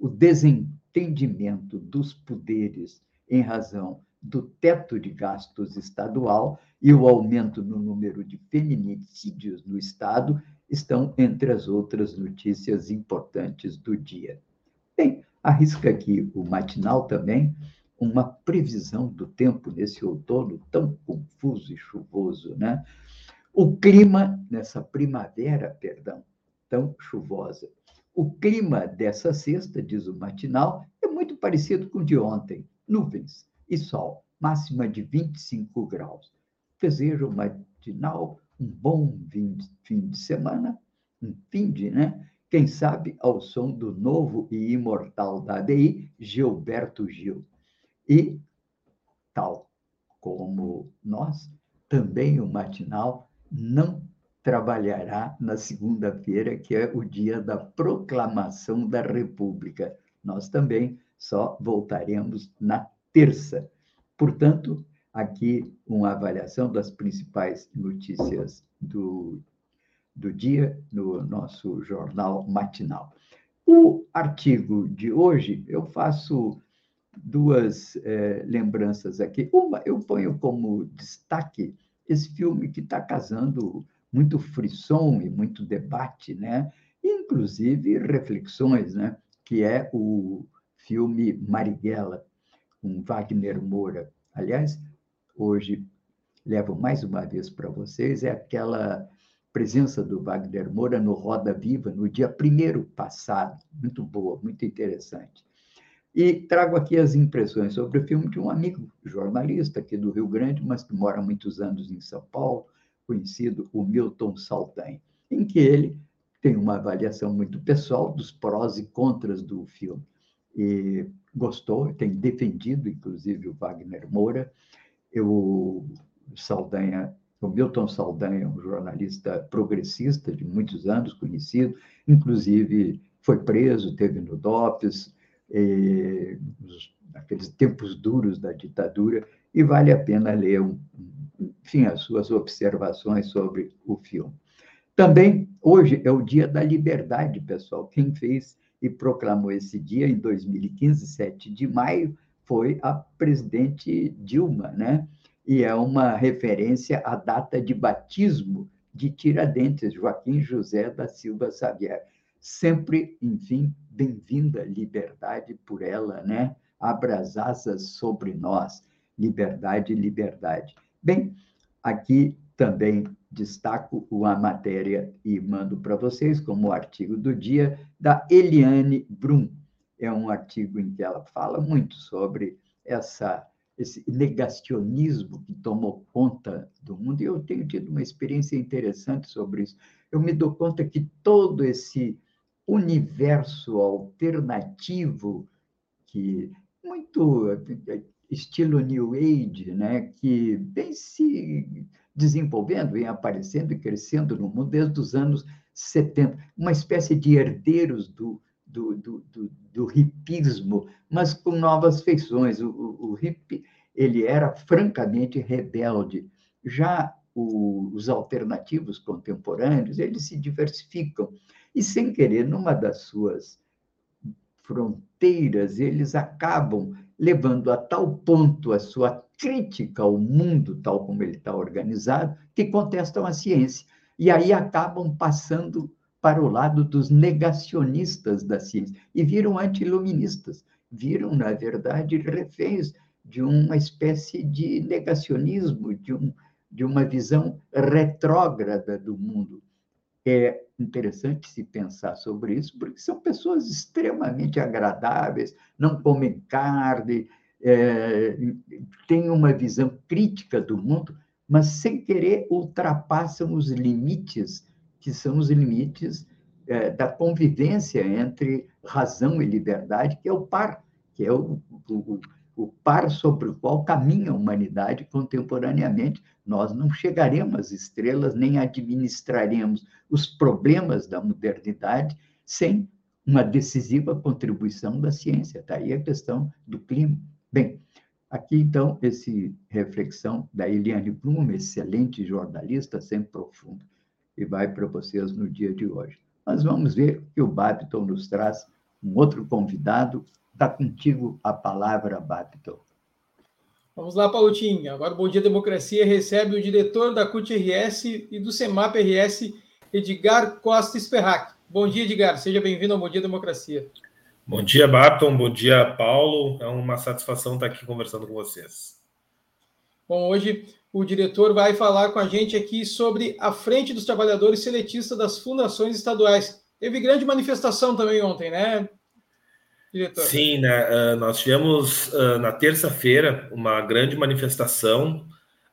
o desentendimento dos poderes em razão do teto de gastos estadual e o aumento no número de feminicídios no Estado estão entre as outras notícias importantes do dia. Bem, arrisca aqui o matinal também uma previsão do tempo nesse outono tão confuso e chuvoso, né? O clima nessa primavera, perdão, tão chuvosa o clima dessa sexta, diz o matinal, é muito parecido com o de ontem: nuvens e sol, máxima de 25 graus. Desejo matinal um bom fim de semana, um fim de, né? Quem sabe ao som do novo e imortal da ADI, Gilberto Gil. E, tal como nós, também o matinal não trabalhará na segunda-feira, que é o dia da proclamação da República. Nós também só voltaremos na terça. Portanto, aqui uma avaliação das principais notícias do, do dia no nosso jornal matinal. O artigo de hoje, eu faço duas é, lembranças aqui. Uma, eu ponho como destaque esse filme que está casando muito frisson e muito debate, né? inclusive reflexões, né? que é o filme Marighella, com Wagner Moura. Aliás, hoje levo mais uma vez para vocês, é aquela presença do Wagner Moura no Roda Viva, no dia primeiro passado, muito boa, muito interessante. E trago aqui as impressões sobre o filme de um amigo jornalista aqui do Rio Grande, mas que mora há muitos anos em São Paulo, conhecido, o Milton Saldanha, em que ele tem uma avaliação muito pessoal dos prós e contras do filme. E gostou, tem defendido, inclusive, o Wagner Moura. Eu, Saldanha, o Milton Saldanha, um jornalista progressista de muitos anos, conhecido, inclusive foi preso, teve no DOPS, naqueles tempos duros da ditadura, e vale a pena ler um, enfim, as suas observações sobre o filme. Também, hoje é o Dia da Liberdade, pessoal. Quem fez e proclamou esse dia em 2015, 7 de maio, foi a presidente Dilma, né? e é uma referência à data de batismo de Tiradentes, Joaquim José da Silva Xavier. Sempre, enfim, bem-vinda liberdade por ela, né? Abra as asas sobre nós, liberdade, liberdade. Bem, aqui também destaco uma matéria e mando para vocês como artigo do dia da Eliane Brum. É um artigo em que ela fala muito sobre essa esse negacionismo que tomou conta do mundo. E eu tenho tido uma experiência interessante sobre isso. Eu me dou conta que todo esse universo alternativo que muito estilo New Age, né, que vem se desenvolvendo, vem aparecendo e crescendo no mundo desde os anos 70, uma espécie de herdeiros do, do, do, do, do hipismo, mas com novas feições. O, o, o hippie ele era francamente rebelde. Já o, os alternativos contemporâneos, eles se diversificam. E, sem querer, numa das suas fronteiras, eles acabam levando a tal ponto a sua crítica ao mundo, tal como ele está organizado, que contestam a ciência. E aí acabam passando para o lado dos negacionistas da ciência e viram anti-iluministas, viram, na verdade, reféns de uma espécie de negacionismo, de, um, de uma visão retrógrada do mundo. É interessante se pensar sobre isso, porque são pessoas extremamente agradáveis, não comem carne, é, têm uma visão crítica do mundo, mas sem querer ultrapassam os limites, que são os limites é, da convivência entre razão e liberdade, que é o par, que é o, o, o par sobre o qual caminha a humanidade contemporaneamente. Nós não chegaremos às estrelas, nem administraremos os problemas da modernidade sem uma decisiva contribuição da ciência. Está aí a questão do clima. Bem, aqui então, esse reflexão da Eliane Blum, excelente jornalista, sempre profunda, e vai para vocês no dia de hoje. Mas vamos ver que o Babiton nos traz um outro convidado, Está contigo a palavra, Babton. Vamos lá, Paulotinho. Agora, Bom Dia Democracia recebe o diretor da CUT-RS e do CEMAP-RS, Edgar Costa Esperrac. Bom dia, Edgar. Seja bem-vindo ao Bom Dia Democracia. Bom dia, Babton. Bom dia, Paulo. É uma satisfação estar aqui conversando com vocês. Bom, hoje o diretor vai falar com a gente aqui sobre a Frente dos Trabalhadores Seletistas das Fundações Estaduais. Teve grande manifestação também ontem, né, diretor? Sim, né? Uh, nós tivemos uh, na terça-feira uma grande manifestação.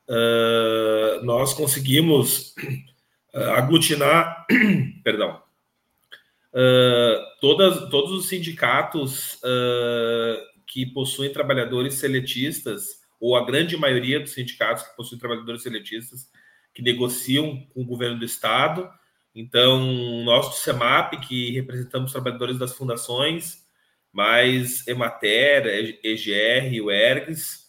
Uh, nós conseguimos aglutinar, perdão, todas, todos os sindicatos que possuem trabalhadores seletistas, ou a grande maioria dos sindicatos que possuem trabalhadores seletistas, que negociam com o governo do estado. Então, nós do CEMAP, que representamos trabalhadores das fundações, mais Emater, EGR, o ERGS,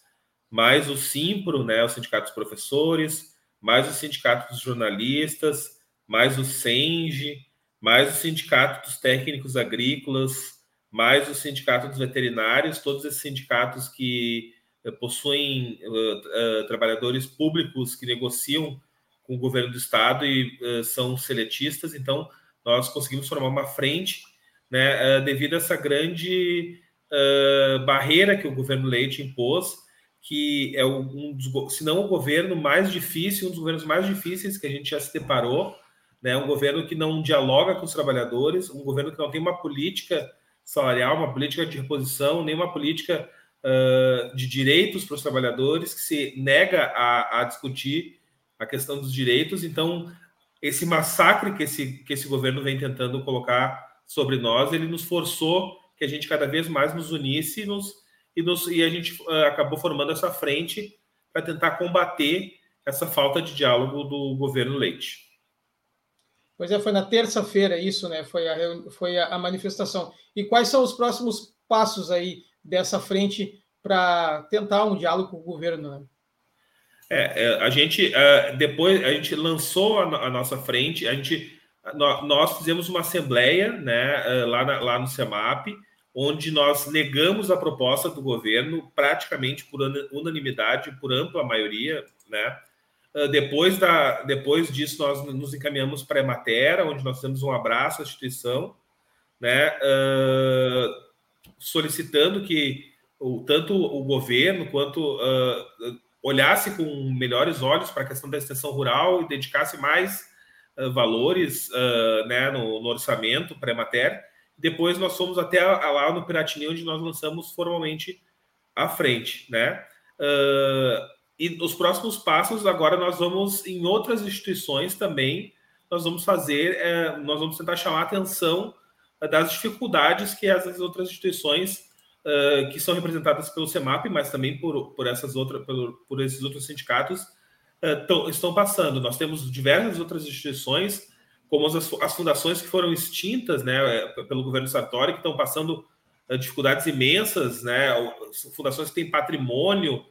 mais o Simpro, né, o Sindicato dos Professores, mais o Sindicato dos Jornalistas, mais o SENGE, mais o Sindicato dos Técnicos Agrícolas, mais o Sindicato dos Veterinários, todos esses sindicatos que possuem uh, uh, trabalhadores públicos que negociam com o governo do estado e são seletistas, então nós conseguimos formar uma frente né, devido a essa grande uh, barreira que o governo Leite impôs, que é um dos, se não o governo mais difícil, um dos governos mais difíceis que a gente já se deparou, né, um governo que não dialoga com os trabalhadores, um governo que não tem uma política salarial, uma política de reposição, nem uma política uh, de direitos para os trabalhadores, que se nega a, a discutir a questão dos direitos. Então, esse massacre que esse, que esse governo vem tentando colocar sobre nós, ele nos forçou que a gente cada vez mais nos unisse nos, e, nos, e a gente uh, acabou formando essa frente para tentar combater essa falta de diálogo do governo Leite. Pois é, foi na terça-feira isso, né? Foi, a, foi a, manifestação. E quais são os próximos passos aí dessa frente para tentar um diálogo com o governo? Né? É, é a gente uh, depois a gente lançou a, nossa frente, a gente nós fizemos uma assembleia né, eh, lá, na, lá no CEMAP, onde nós negamos a proposta do governo praticamente por unanimidade, por ampla maioria, né? Depois, da, depois disso, nós nos encaminhamos para a Ematera, onde nós temos um abraço à instituição, né? Solicitando que o, tanto o governo quanto uh, olhasse com melhores olhos para a questão da extensão rural e dedicasse mais uh, valores uh, né, no, no orçamento para a matéria. Depois nós fomos até lá no Piratini, onde nós lançamos formalmente à frente. Né? e os próximos passos, agora nós vamos em outras instituições também, nós vamos fazer, eh, nós vamos tentar chamar a atenção das dificuldades que essas outras instituições uh, que são representadas pelo CEMAP, mas também por, por, essas outras, por, por esses outros sindicatos, uh, tão, estão passando. Nós temos diversas outras instituições, como as, as fundações que foram extintas né, eh, pelo governo Sartori, que estão passando dificuldades imensas, né, fundações que têm patrimônio,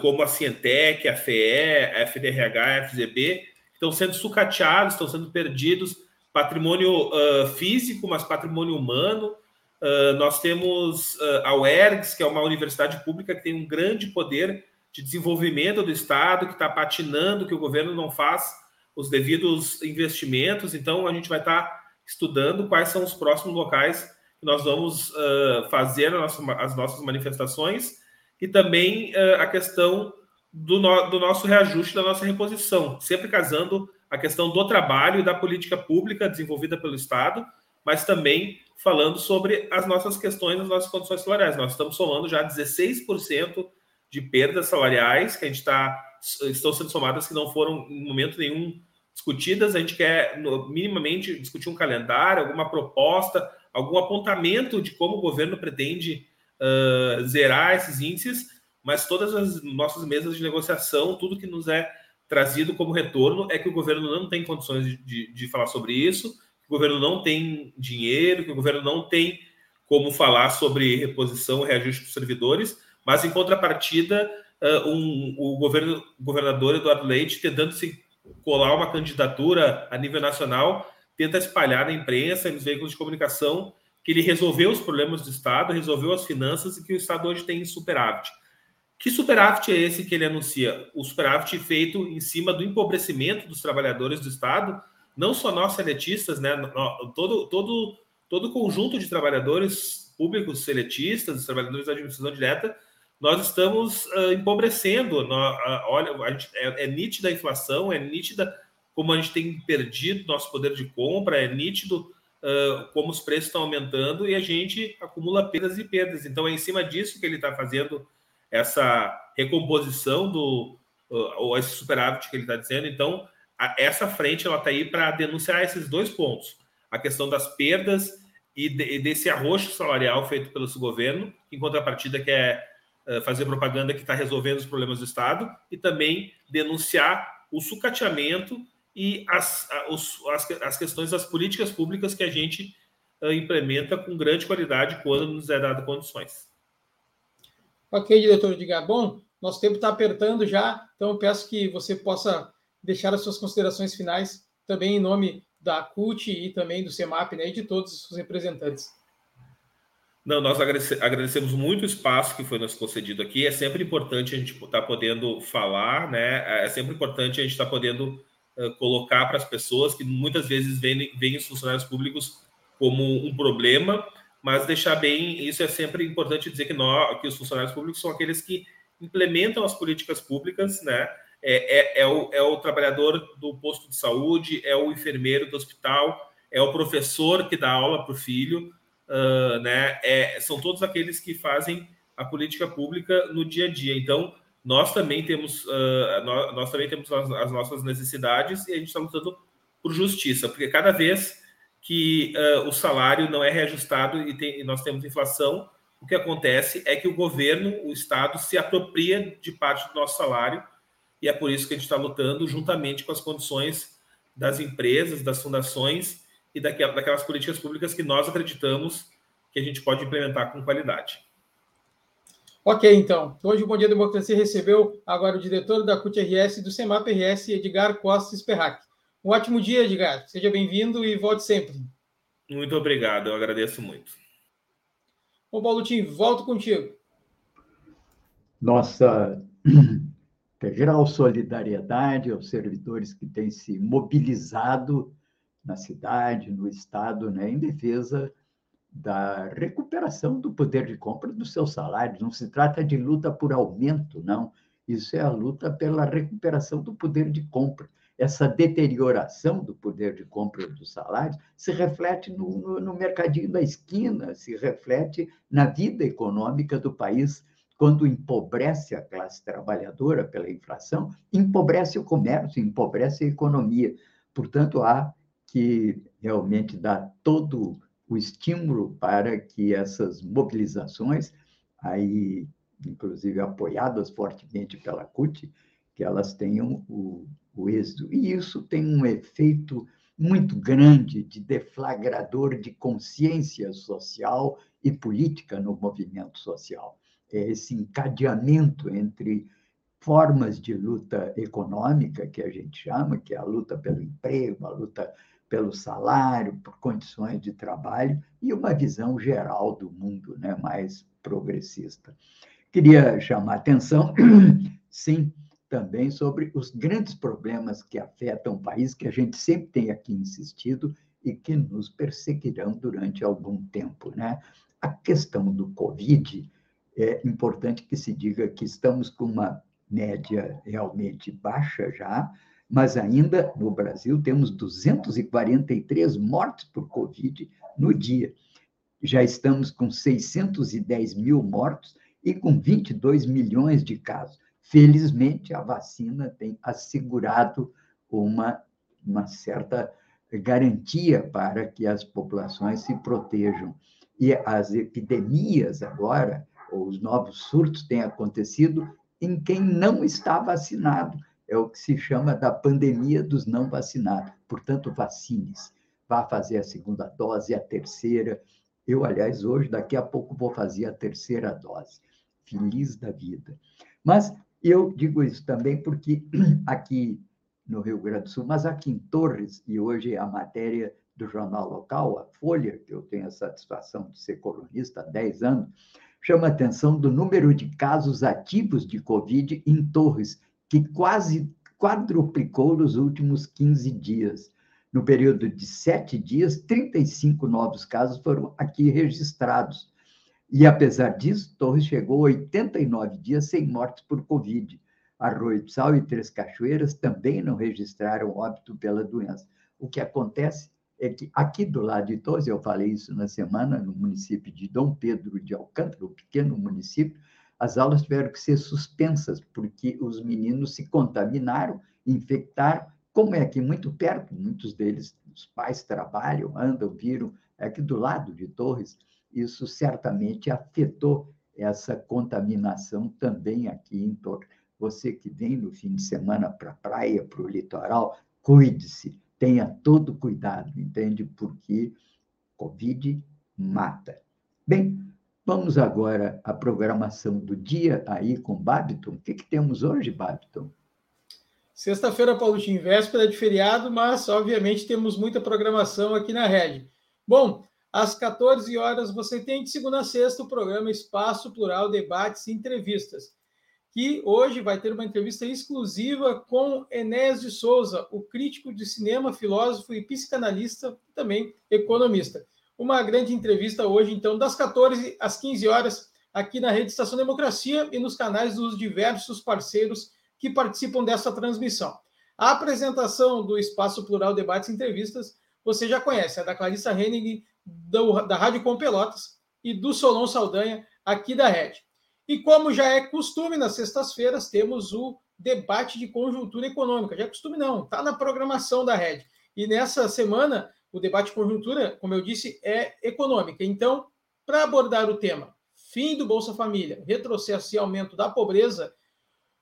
como a Cientec, a FEE, a FDRH, a FZB, estão sendo sucateados, estão sendo perdidos, patrimônio físico, mas patrimônio humano, Uh, nós temos uh, a UERGS, que é uma universidade pública que tem um grande poder de desenvolvimento do Estado, que está patinando, que o governo não faz os devidos investimentos. Então, a gente vai estar tá estudando quais são os próximos locais que nós vamos uh, fazer as nossas manifestações e também a questão do, no, do nosso reajuste, da nossa reposição, sempre casando a questão do trabalho e da política pública desenvolvida pelo Estado, mas também falando sobre as nossas questões, as nossas condições salariais. Nós estamos somando já 16% de perdas salariais que a gente está estão sendo somadas que não foram em momento nenhum discutidas. A gente quer minimamente discutir um calendário, alguma proposta, algum apontamento de como o governo pretende uh, zerar esses índices, mas todas as nossas mesas de negociação, tudo que nos é trazido como retorno é que o governo não tem condições de, de, de falar sobre isso o governo não tem dinheiro, que o governo não tem como falar sobre reposição e reajuste dos servidores, mas em contrapartida, uh, um, o, governo, o governador Eduardo Leite tentando se colar uma candidatura a nível nacional, tenta espalhar na imprensa e nos veículos de comunicação que ele resolveu os problemas do Estado, resolveu as finanças e que o Estado hoje tem superávit. Que superávit é esse que ele anuncia? O superávit feito em cima do empobrecimento dos trabalhadores do Estado, não só nós seletistas, né, todo, todo, todo conjunto de trabalhadores públicos seletistas, trabalhadores da administração direta, nós estamos uh, empobrecendo. Nós, uh, olha, gente, é, é, nítida a inflação, é nítida como a gente tem perdido nosso poder de compra, é nítido uh, como os preços estão aumentando e a gente acumula perdas e perdas. Então, é em cima disso que ele está fazendo essa recomposição do ou esse superávit que ele está dizendo. Então, essa frente ela está aí para denunciar esses dois pontos: a questão das perdas e, de, desse arroxo salarial feito pelo seu governo, em contrapartida quer uh, fazer propaganda que está resolvendo os problemas do Estado, e também denunciar o sucateamento e as, as, as questões das políticas públicas que a gente uh, implementa com grande qualidade quando nos é dado condições. Ok, diretor Edgar. Bom, nosso tempo está apertando já, então peço que você possa deixar as suas considerações finais, também em nome da CUT e também do CEMAP, né, e de todos os representantes. Não, nós agradecemos muito o espaço que foi nos concedido aqui. É sempre importante a gente estar tá podendo falar, né? É sempre importante a gente estar tá podendo uh, colocar para as pessoas que muitas vezes veem os funcionários públicos como um problema, mas deixar bem, isso é sempre importante dizer que, nós, que os funcionários públicos são aqueles que implementam as políticas públicas, né? é, é, é, o, é o trabalhador do posto de saúde, é o enfermeiro do hospital, é o professor que dá aula para o filho, uh, né? É, são todos aqueles que fazem a política pública no dia a dia. Então, nós também temos, uh, nós, nós, também temos as, as, nossas necessidades e a gente está lutando por justiça, porque cada vez que uh, o salário não é reajustado e, tem, e nós temos inflação, o que acontece é que o governo, o Estado, se apropria de parte do nosso salário e é por isso que a gente está lutando juntamente com as condições das empresas, das fundações e daquelas políticas públicas que nós acreditamos que a gente pode implementar com qualidade. Ok, então. Hoje o Bom Dia Democracia recebeu agora o diretor da CUT-RS do CEMAP-RS, Edgar Costa Sperrac. Um ótimo dia, Edgar. Seja bem-vindo e volte sempre. Muito obrigado, eu agradeço muito. Bom, Paulo Tim, volto contigo. Nossa integral solidariedade aos servidores que têm se mobilizado na cidade, no Estado, né, em defesa da recuperação do poder de compra dos seus salários. Não se trata de luta por aumento, não. Isso é a luta pela recuperação do poder de compra. Essa deterioração do poder de compra dos salários se reflete no, no, no mercadinho da esquina, se reflete na vida econômica do país. Quando empobrece a classe trabalhadora pela inflação, empobrece o comércio, empobrece a economia. Portanto, há que realmente dar todo o estímulo para que essas mobilizações, aí inclusive apoiadas fortemente pela CUT, que elas tenham o, o êxito. E isso tem um efeito muito grande de deflagrador de consciência social e política no movimento social. É esse encadeamento entre formas de luta econômica, que a gente chama, que é a luta pelo emprego, a luta pelo salário, por condições de trabalho, e uma visão geral do mundo né, mais progressista. Queria chamar a atenção, sim, também sobre os grandes problemas que afetam o país, que a gente sempre tem aqui insistido e que nos perseguirão durante algum tempo. Né? A questão do Covid, é importante que se diga que estamos com uma média realmente baixa já, mas ainda no Brasil temos 243 mortes por Covid no dia. Já estamos com 610 mil mortos e com 22 milhões de casos. Felizmente, a vacina tem assegurado uma, uma certa garantia para que as populações se protejam. E as epidemias agora, ou os novos surtos, têm acontecido em quem não está vacinado. É o que se chama da pandemia dos não vacinados. Portanto, vacine-se. Vá fazer a segunda dose, a terceira. Eu, aliás, hoje, daqui a pouco, vou fazer a terceira dose feliz da vida. Mas eu digo isso também porque aqui no Rio Grande do Sul, mas aqui em Torres, e hoje a matéria do jornal local, a Folha, que eu tenho a satisfação de ser colunista há 10 anos, chama a atenção do número de casos ativos de Covid em Torres, que quase quadruplicou nos últimos 15 dias. No período de sete dias, 35 novos casos foram aqui registrados. E, apesar disso, Torres chegou a 89 dias sem mortes por Covid. Arroio do Sal e Três Cachoeiras também não registraram óbito pela doença. O que acontece é que aqui do lado de Torres, eu falei isso na semana, no município de Dom Pedro de Alcântara, um pequeno município, as aulas tiveram que ser suspensas, porque os meninos se contaminaram, infectaram, como é aqui muito perto, muitos deles, os pais trabalham, andam, viram, é aqui do lado de Torres, isso certamente afetou essa contaminação também aqui em torno. Você que vem no fim de semana para a praia, para o litoral, cuide-se, tenha todo cuidado, entende? Porque Covid mata. Bem, vamos agora à programação do dia aí com Babiton. O que, que temos hoje, Babiton? Sexta-feira, Paulo, véspera de feriado, mas obviamente temos muita programação aqui na rede. Bom, às 14 horas, você tem de segunda a sexta o programa Espaço Plural Debates e Entrevistas, que hoje vai ter uma entrevista exclusiva com Enéas de Souza, o crítico de cinema, filósofo e psicanalista, também economista. Uma grande entrevista hoje, então, das 14 às 15 horas, aqui na Rede Estação Democracia e nos canais dos diversos parceiros que participam dessa transmissão. A apresentação do Espaço Plural Debates e Entrevistas você já conhece, é da Clarissa Henning do, da Rádio Com Pelotas e do Solon Saldanha, aqui da Rede. E como já é costume, nas sextas-feiras temos o debate de conjuntura econômica. Já é costume não, está na programação da Rede. E nessa semana, o debate de conjuntura, como eu disse, é econômica. Então, para abordar o tema fim do Bolsa Família, retrocesso e aumento da pobreza,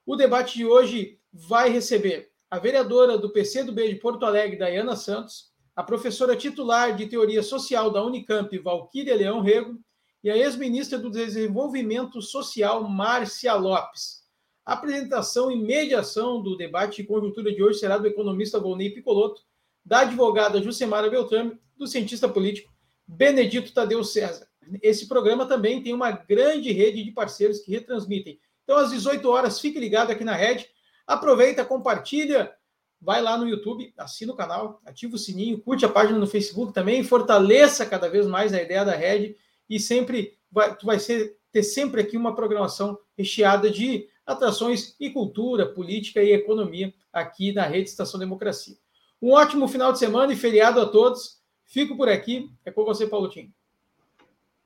o debate de hoje vai receber a vereadora do PCdoB de Porto Alegre, Dayana Santos, a professora titular de Teoria Social da Unicamp, Valquíria Leão Rego, e a ex-ministra do Desenvolvimento Social, Márcia Lopes. A apresentação e mediação do debate de conjuntura de hoje será do economista Volney Picoloto, da advogada Jucemara Beltrame, do cientista político Benedito Tadeu César. esse programa também tem uma grande rede de parceiros que retransmitem. Então, às 18 horas, fique ligado aqui na rede. Aproveita, compartilha, vai lá no YouTube, assina o canal, ativa o sininho, curte a página no Facebook também, fortaleça cada vez mais a ideia da rede e sempre vai, tu vai ser, ter sempre aqui uma programação recheada de atrações e cultura, política e economia aqui na Rede Estação Democracia. Um ótimo final de semana e feriado a todos. Fico por aqui. É com você, Paulo Tim.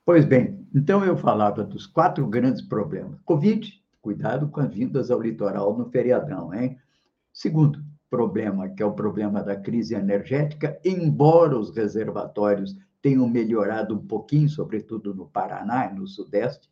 Pois bem, então eu falava dos quatro grandes problemas. Covid, cuidado com as vindas ao litoral no feriadão, hein? Segundo problema, que é o problema da crise energética, embora os reservatórios tenham melhorado um pouquinho, sobretudo no Paraná e no Sudeste,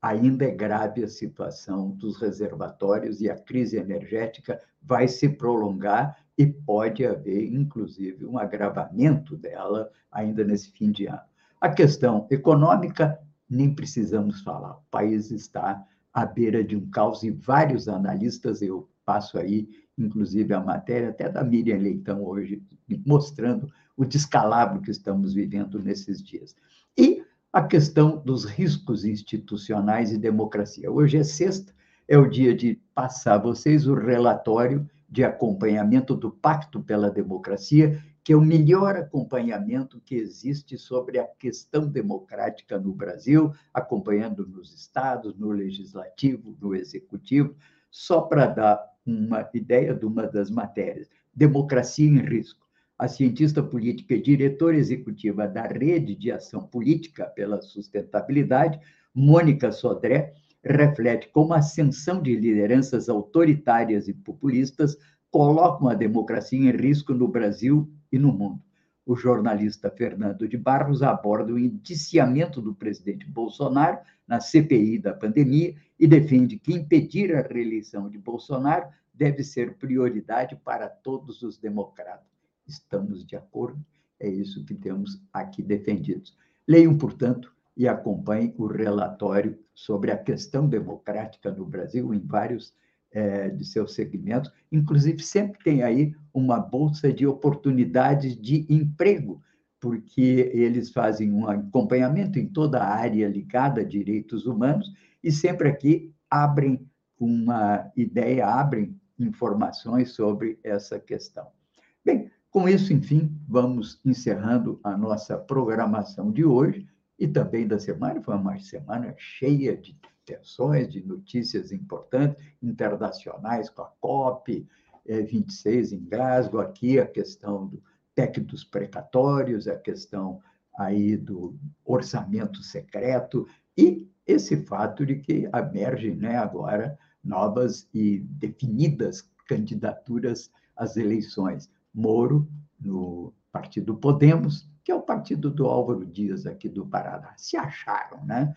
ainda é grave a situação dos reservatórios e a crise energética vai se prolongar e pode haver, inclusive, um agravamento dela ainda nesse fim de ano. A questão econômica, nem precisamos falar, o país está à beira de um caos e vários analistas, eu passo aí, inclusive, a matéria até da Miriam Leitão hoje, mostrando o descalabro que estamos vivendo nesses dias. E a questão dos riscos institucionais e democracia. Hoje é sexta, é o dia de passar a vocês o relatório de acompanhamento do Pacto pela Democracia, que é o melhor acompanhamento que existe sobre a questão democrática no Brasil, acompanhando nos estados, no legislativo, no executivo, só para dar uma ideia de uma das matérias. Democracia em risco. A cientista política e diretora executiva da Rede de Ação Política pela Sustentabilidade, Mônica Sodré, reflete como a ascensão de lideranças autoritárias e populistas colocam a democracia em risco no Brasil e no mundo. O jornalista Fernando de Barros aborda o indiciamento do presidente Bolsonaro na CPI da pandemia e defende que impedir a reeleição de Bolsonaro deve ser prioridade para todos os democratas. Estamos de acordo? É isso que temos aqui defendidos. Leiam, portanto, e acompanhem o relatório sobre a questão democrática no Brasil em vários é, de seus segmentos. Inclusive, sempre tem aí uma bolsa de oportunidades de emprego, porque eles fazem um acompanhamento em toda a área ligada a direitos humanos e sempre aqui abrem uma ideia, abrem informações sobre essa questão. Bem, com isso, enfim, vamos encerrando a nossa programação de hoje e também da semana. Foi uma semana cheia de tensões, de notícias importantes, internacionais, com a COP 26 em Glasgow, aqui a questão do PEC dos precatórios, a questão aí do orçamento secreto e esse fato de que emergem né, agora novas e definidas candidaturas às eleições. Moro, no Partido Podemos, que é o partido do Álvaro Dias aqui do Paraná. Se acharam, né?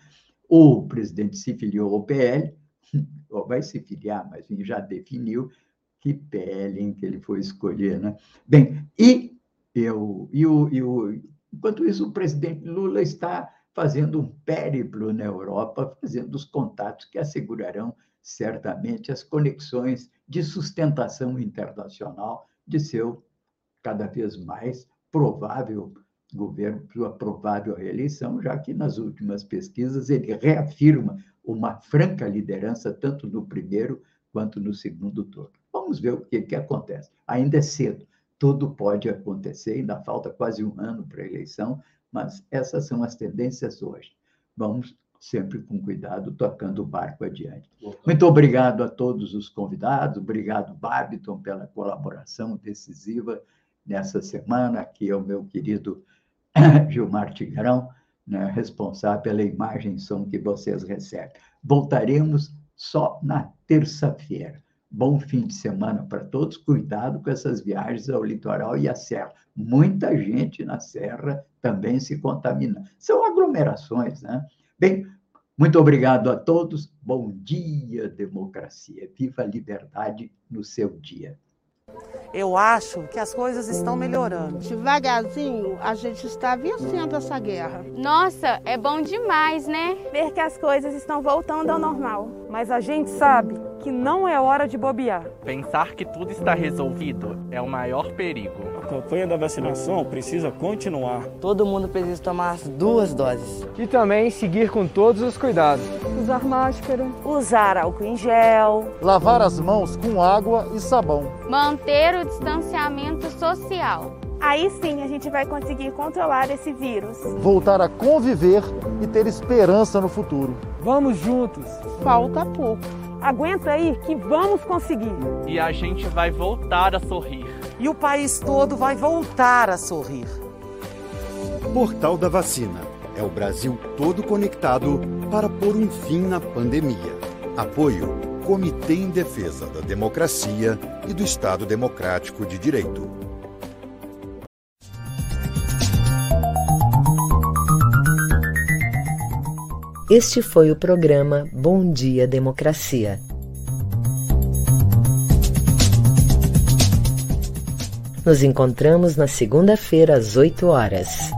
O presidente se filiou ao PL, ou vai se filiar, mas já definiu que PL em que ele foi escolher, né? Bem, e eu e o, e o enquanto isso o presidente Lula está fazendo um périplo na Europa, fazendo os contatos que assegurarão certamente as conexões de sustentação internacional de seu cada vez mais provável governo sua provável reeleição, já que nas últimas pesquisas ele reafirma uma franca liderança tanto no primeiro quanto no segundo turno. Vamos ver o que, que acontece. Ainda é cedo, tudo pode acontecer, ainda falta quase um ano para a eleição, mas essas são as tendências hoje. Vamos sempre com cuidado, tocando o barco adiante. Muito obrigado a todos os convidados, obrigado, Babiton, pela colaboração decisiva nessa semana. Aqui é o meu querido Gilmar Tigrão, né, responsável pela imagem e som que vocês recebem. Voltaremos só na terça-feira. Bom fim de semana para todos. Cuidado com essas viagens ao litoral e à serra. Muita gente na serra também se contamina. São aglomerações, né? Bem, muito obrigado a todos. Bom dia, democracia. Viva a liberdade no seu dia. Eu acho que as coisas estão melhorando. Devagarzinho, a gente está vencendo essa guerra. Nossa, é bom demais, né? Ver que as coisas estão voltando ao normal. Mas a gente sabe que não é hora de bobear. Pensar que tudo está resolvido é o maior perigo. A campanha da vacinação precisa continuar. Todo mundo precisa tomar as duas doses. E também seguir com todos os cuidados. Usar máscara. Usar álcool em gel. Lavar as mãos com água e sabão. Manter o distanciamento social. Aí sim a gente vai conseguir controlar esse vírus. Voltar a conviver e ter esperança no futuro. Vamos juntos. Falta pouco. Aguenta aí que vamos conseguir. E a gente vai voltar a sorrir. E o país todo vai voltar a sorrir. Portal da Vacina. É o Brasil todo conectado para pôr um fim na pandemia. Apoio Comitê em Defesa da Democracia e do Estado Democrático de Direito. Este foi o programa Bom Dia Democracia. Nos encontramos na segunda-feira às 8 horas.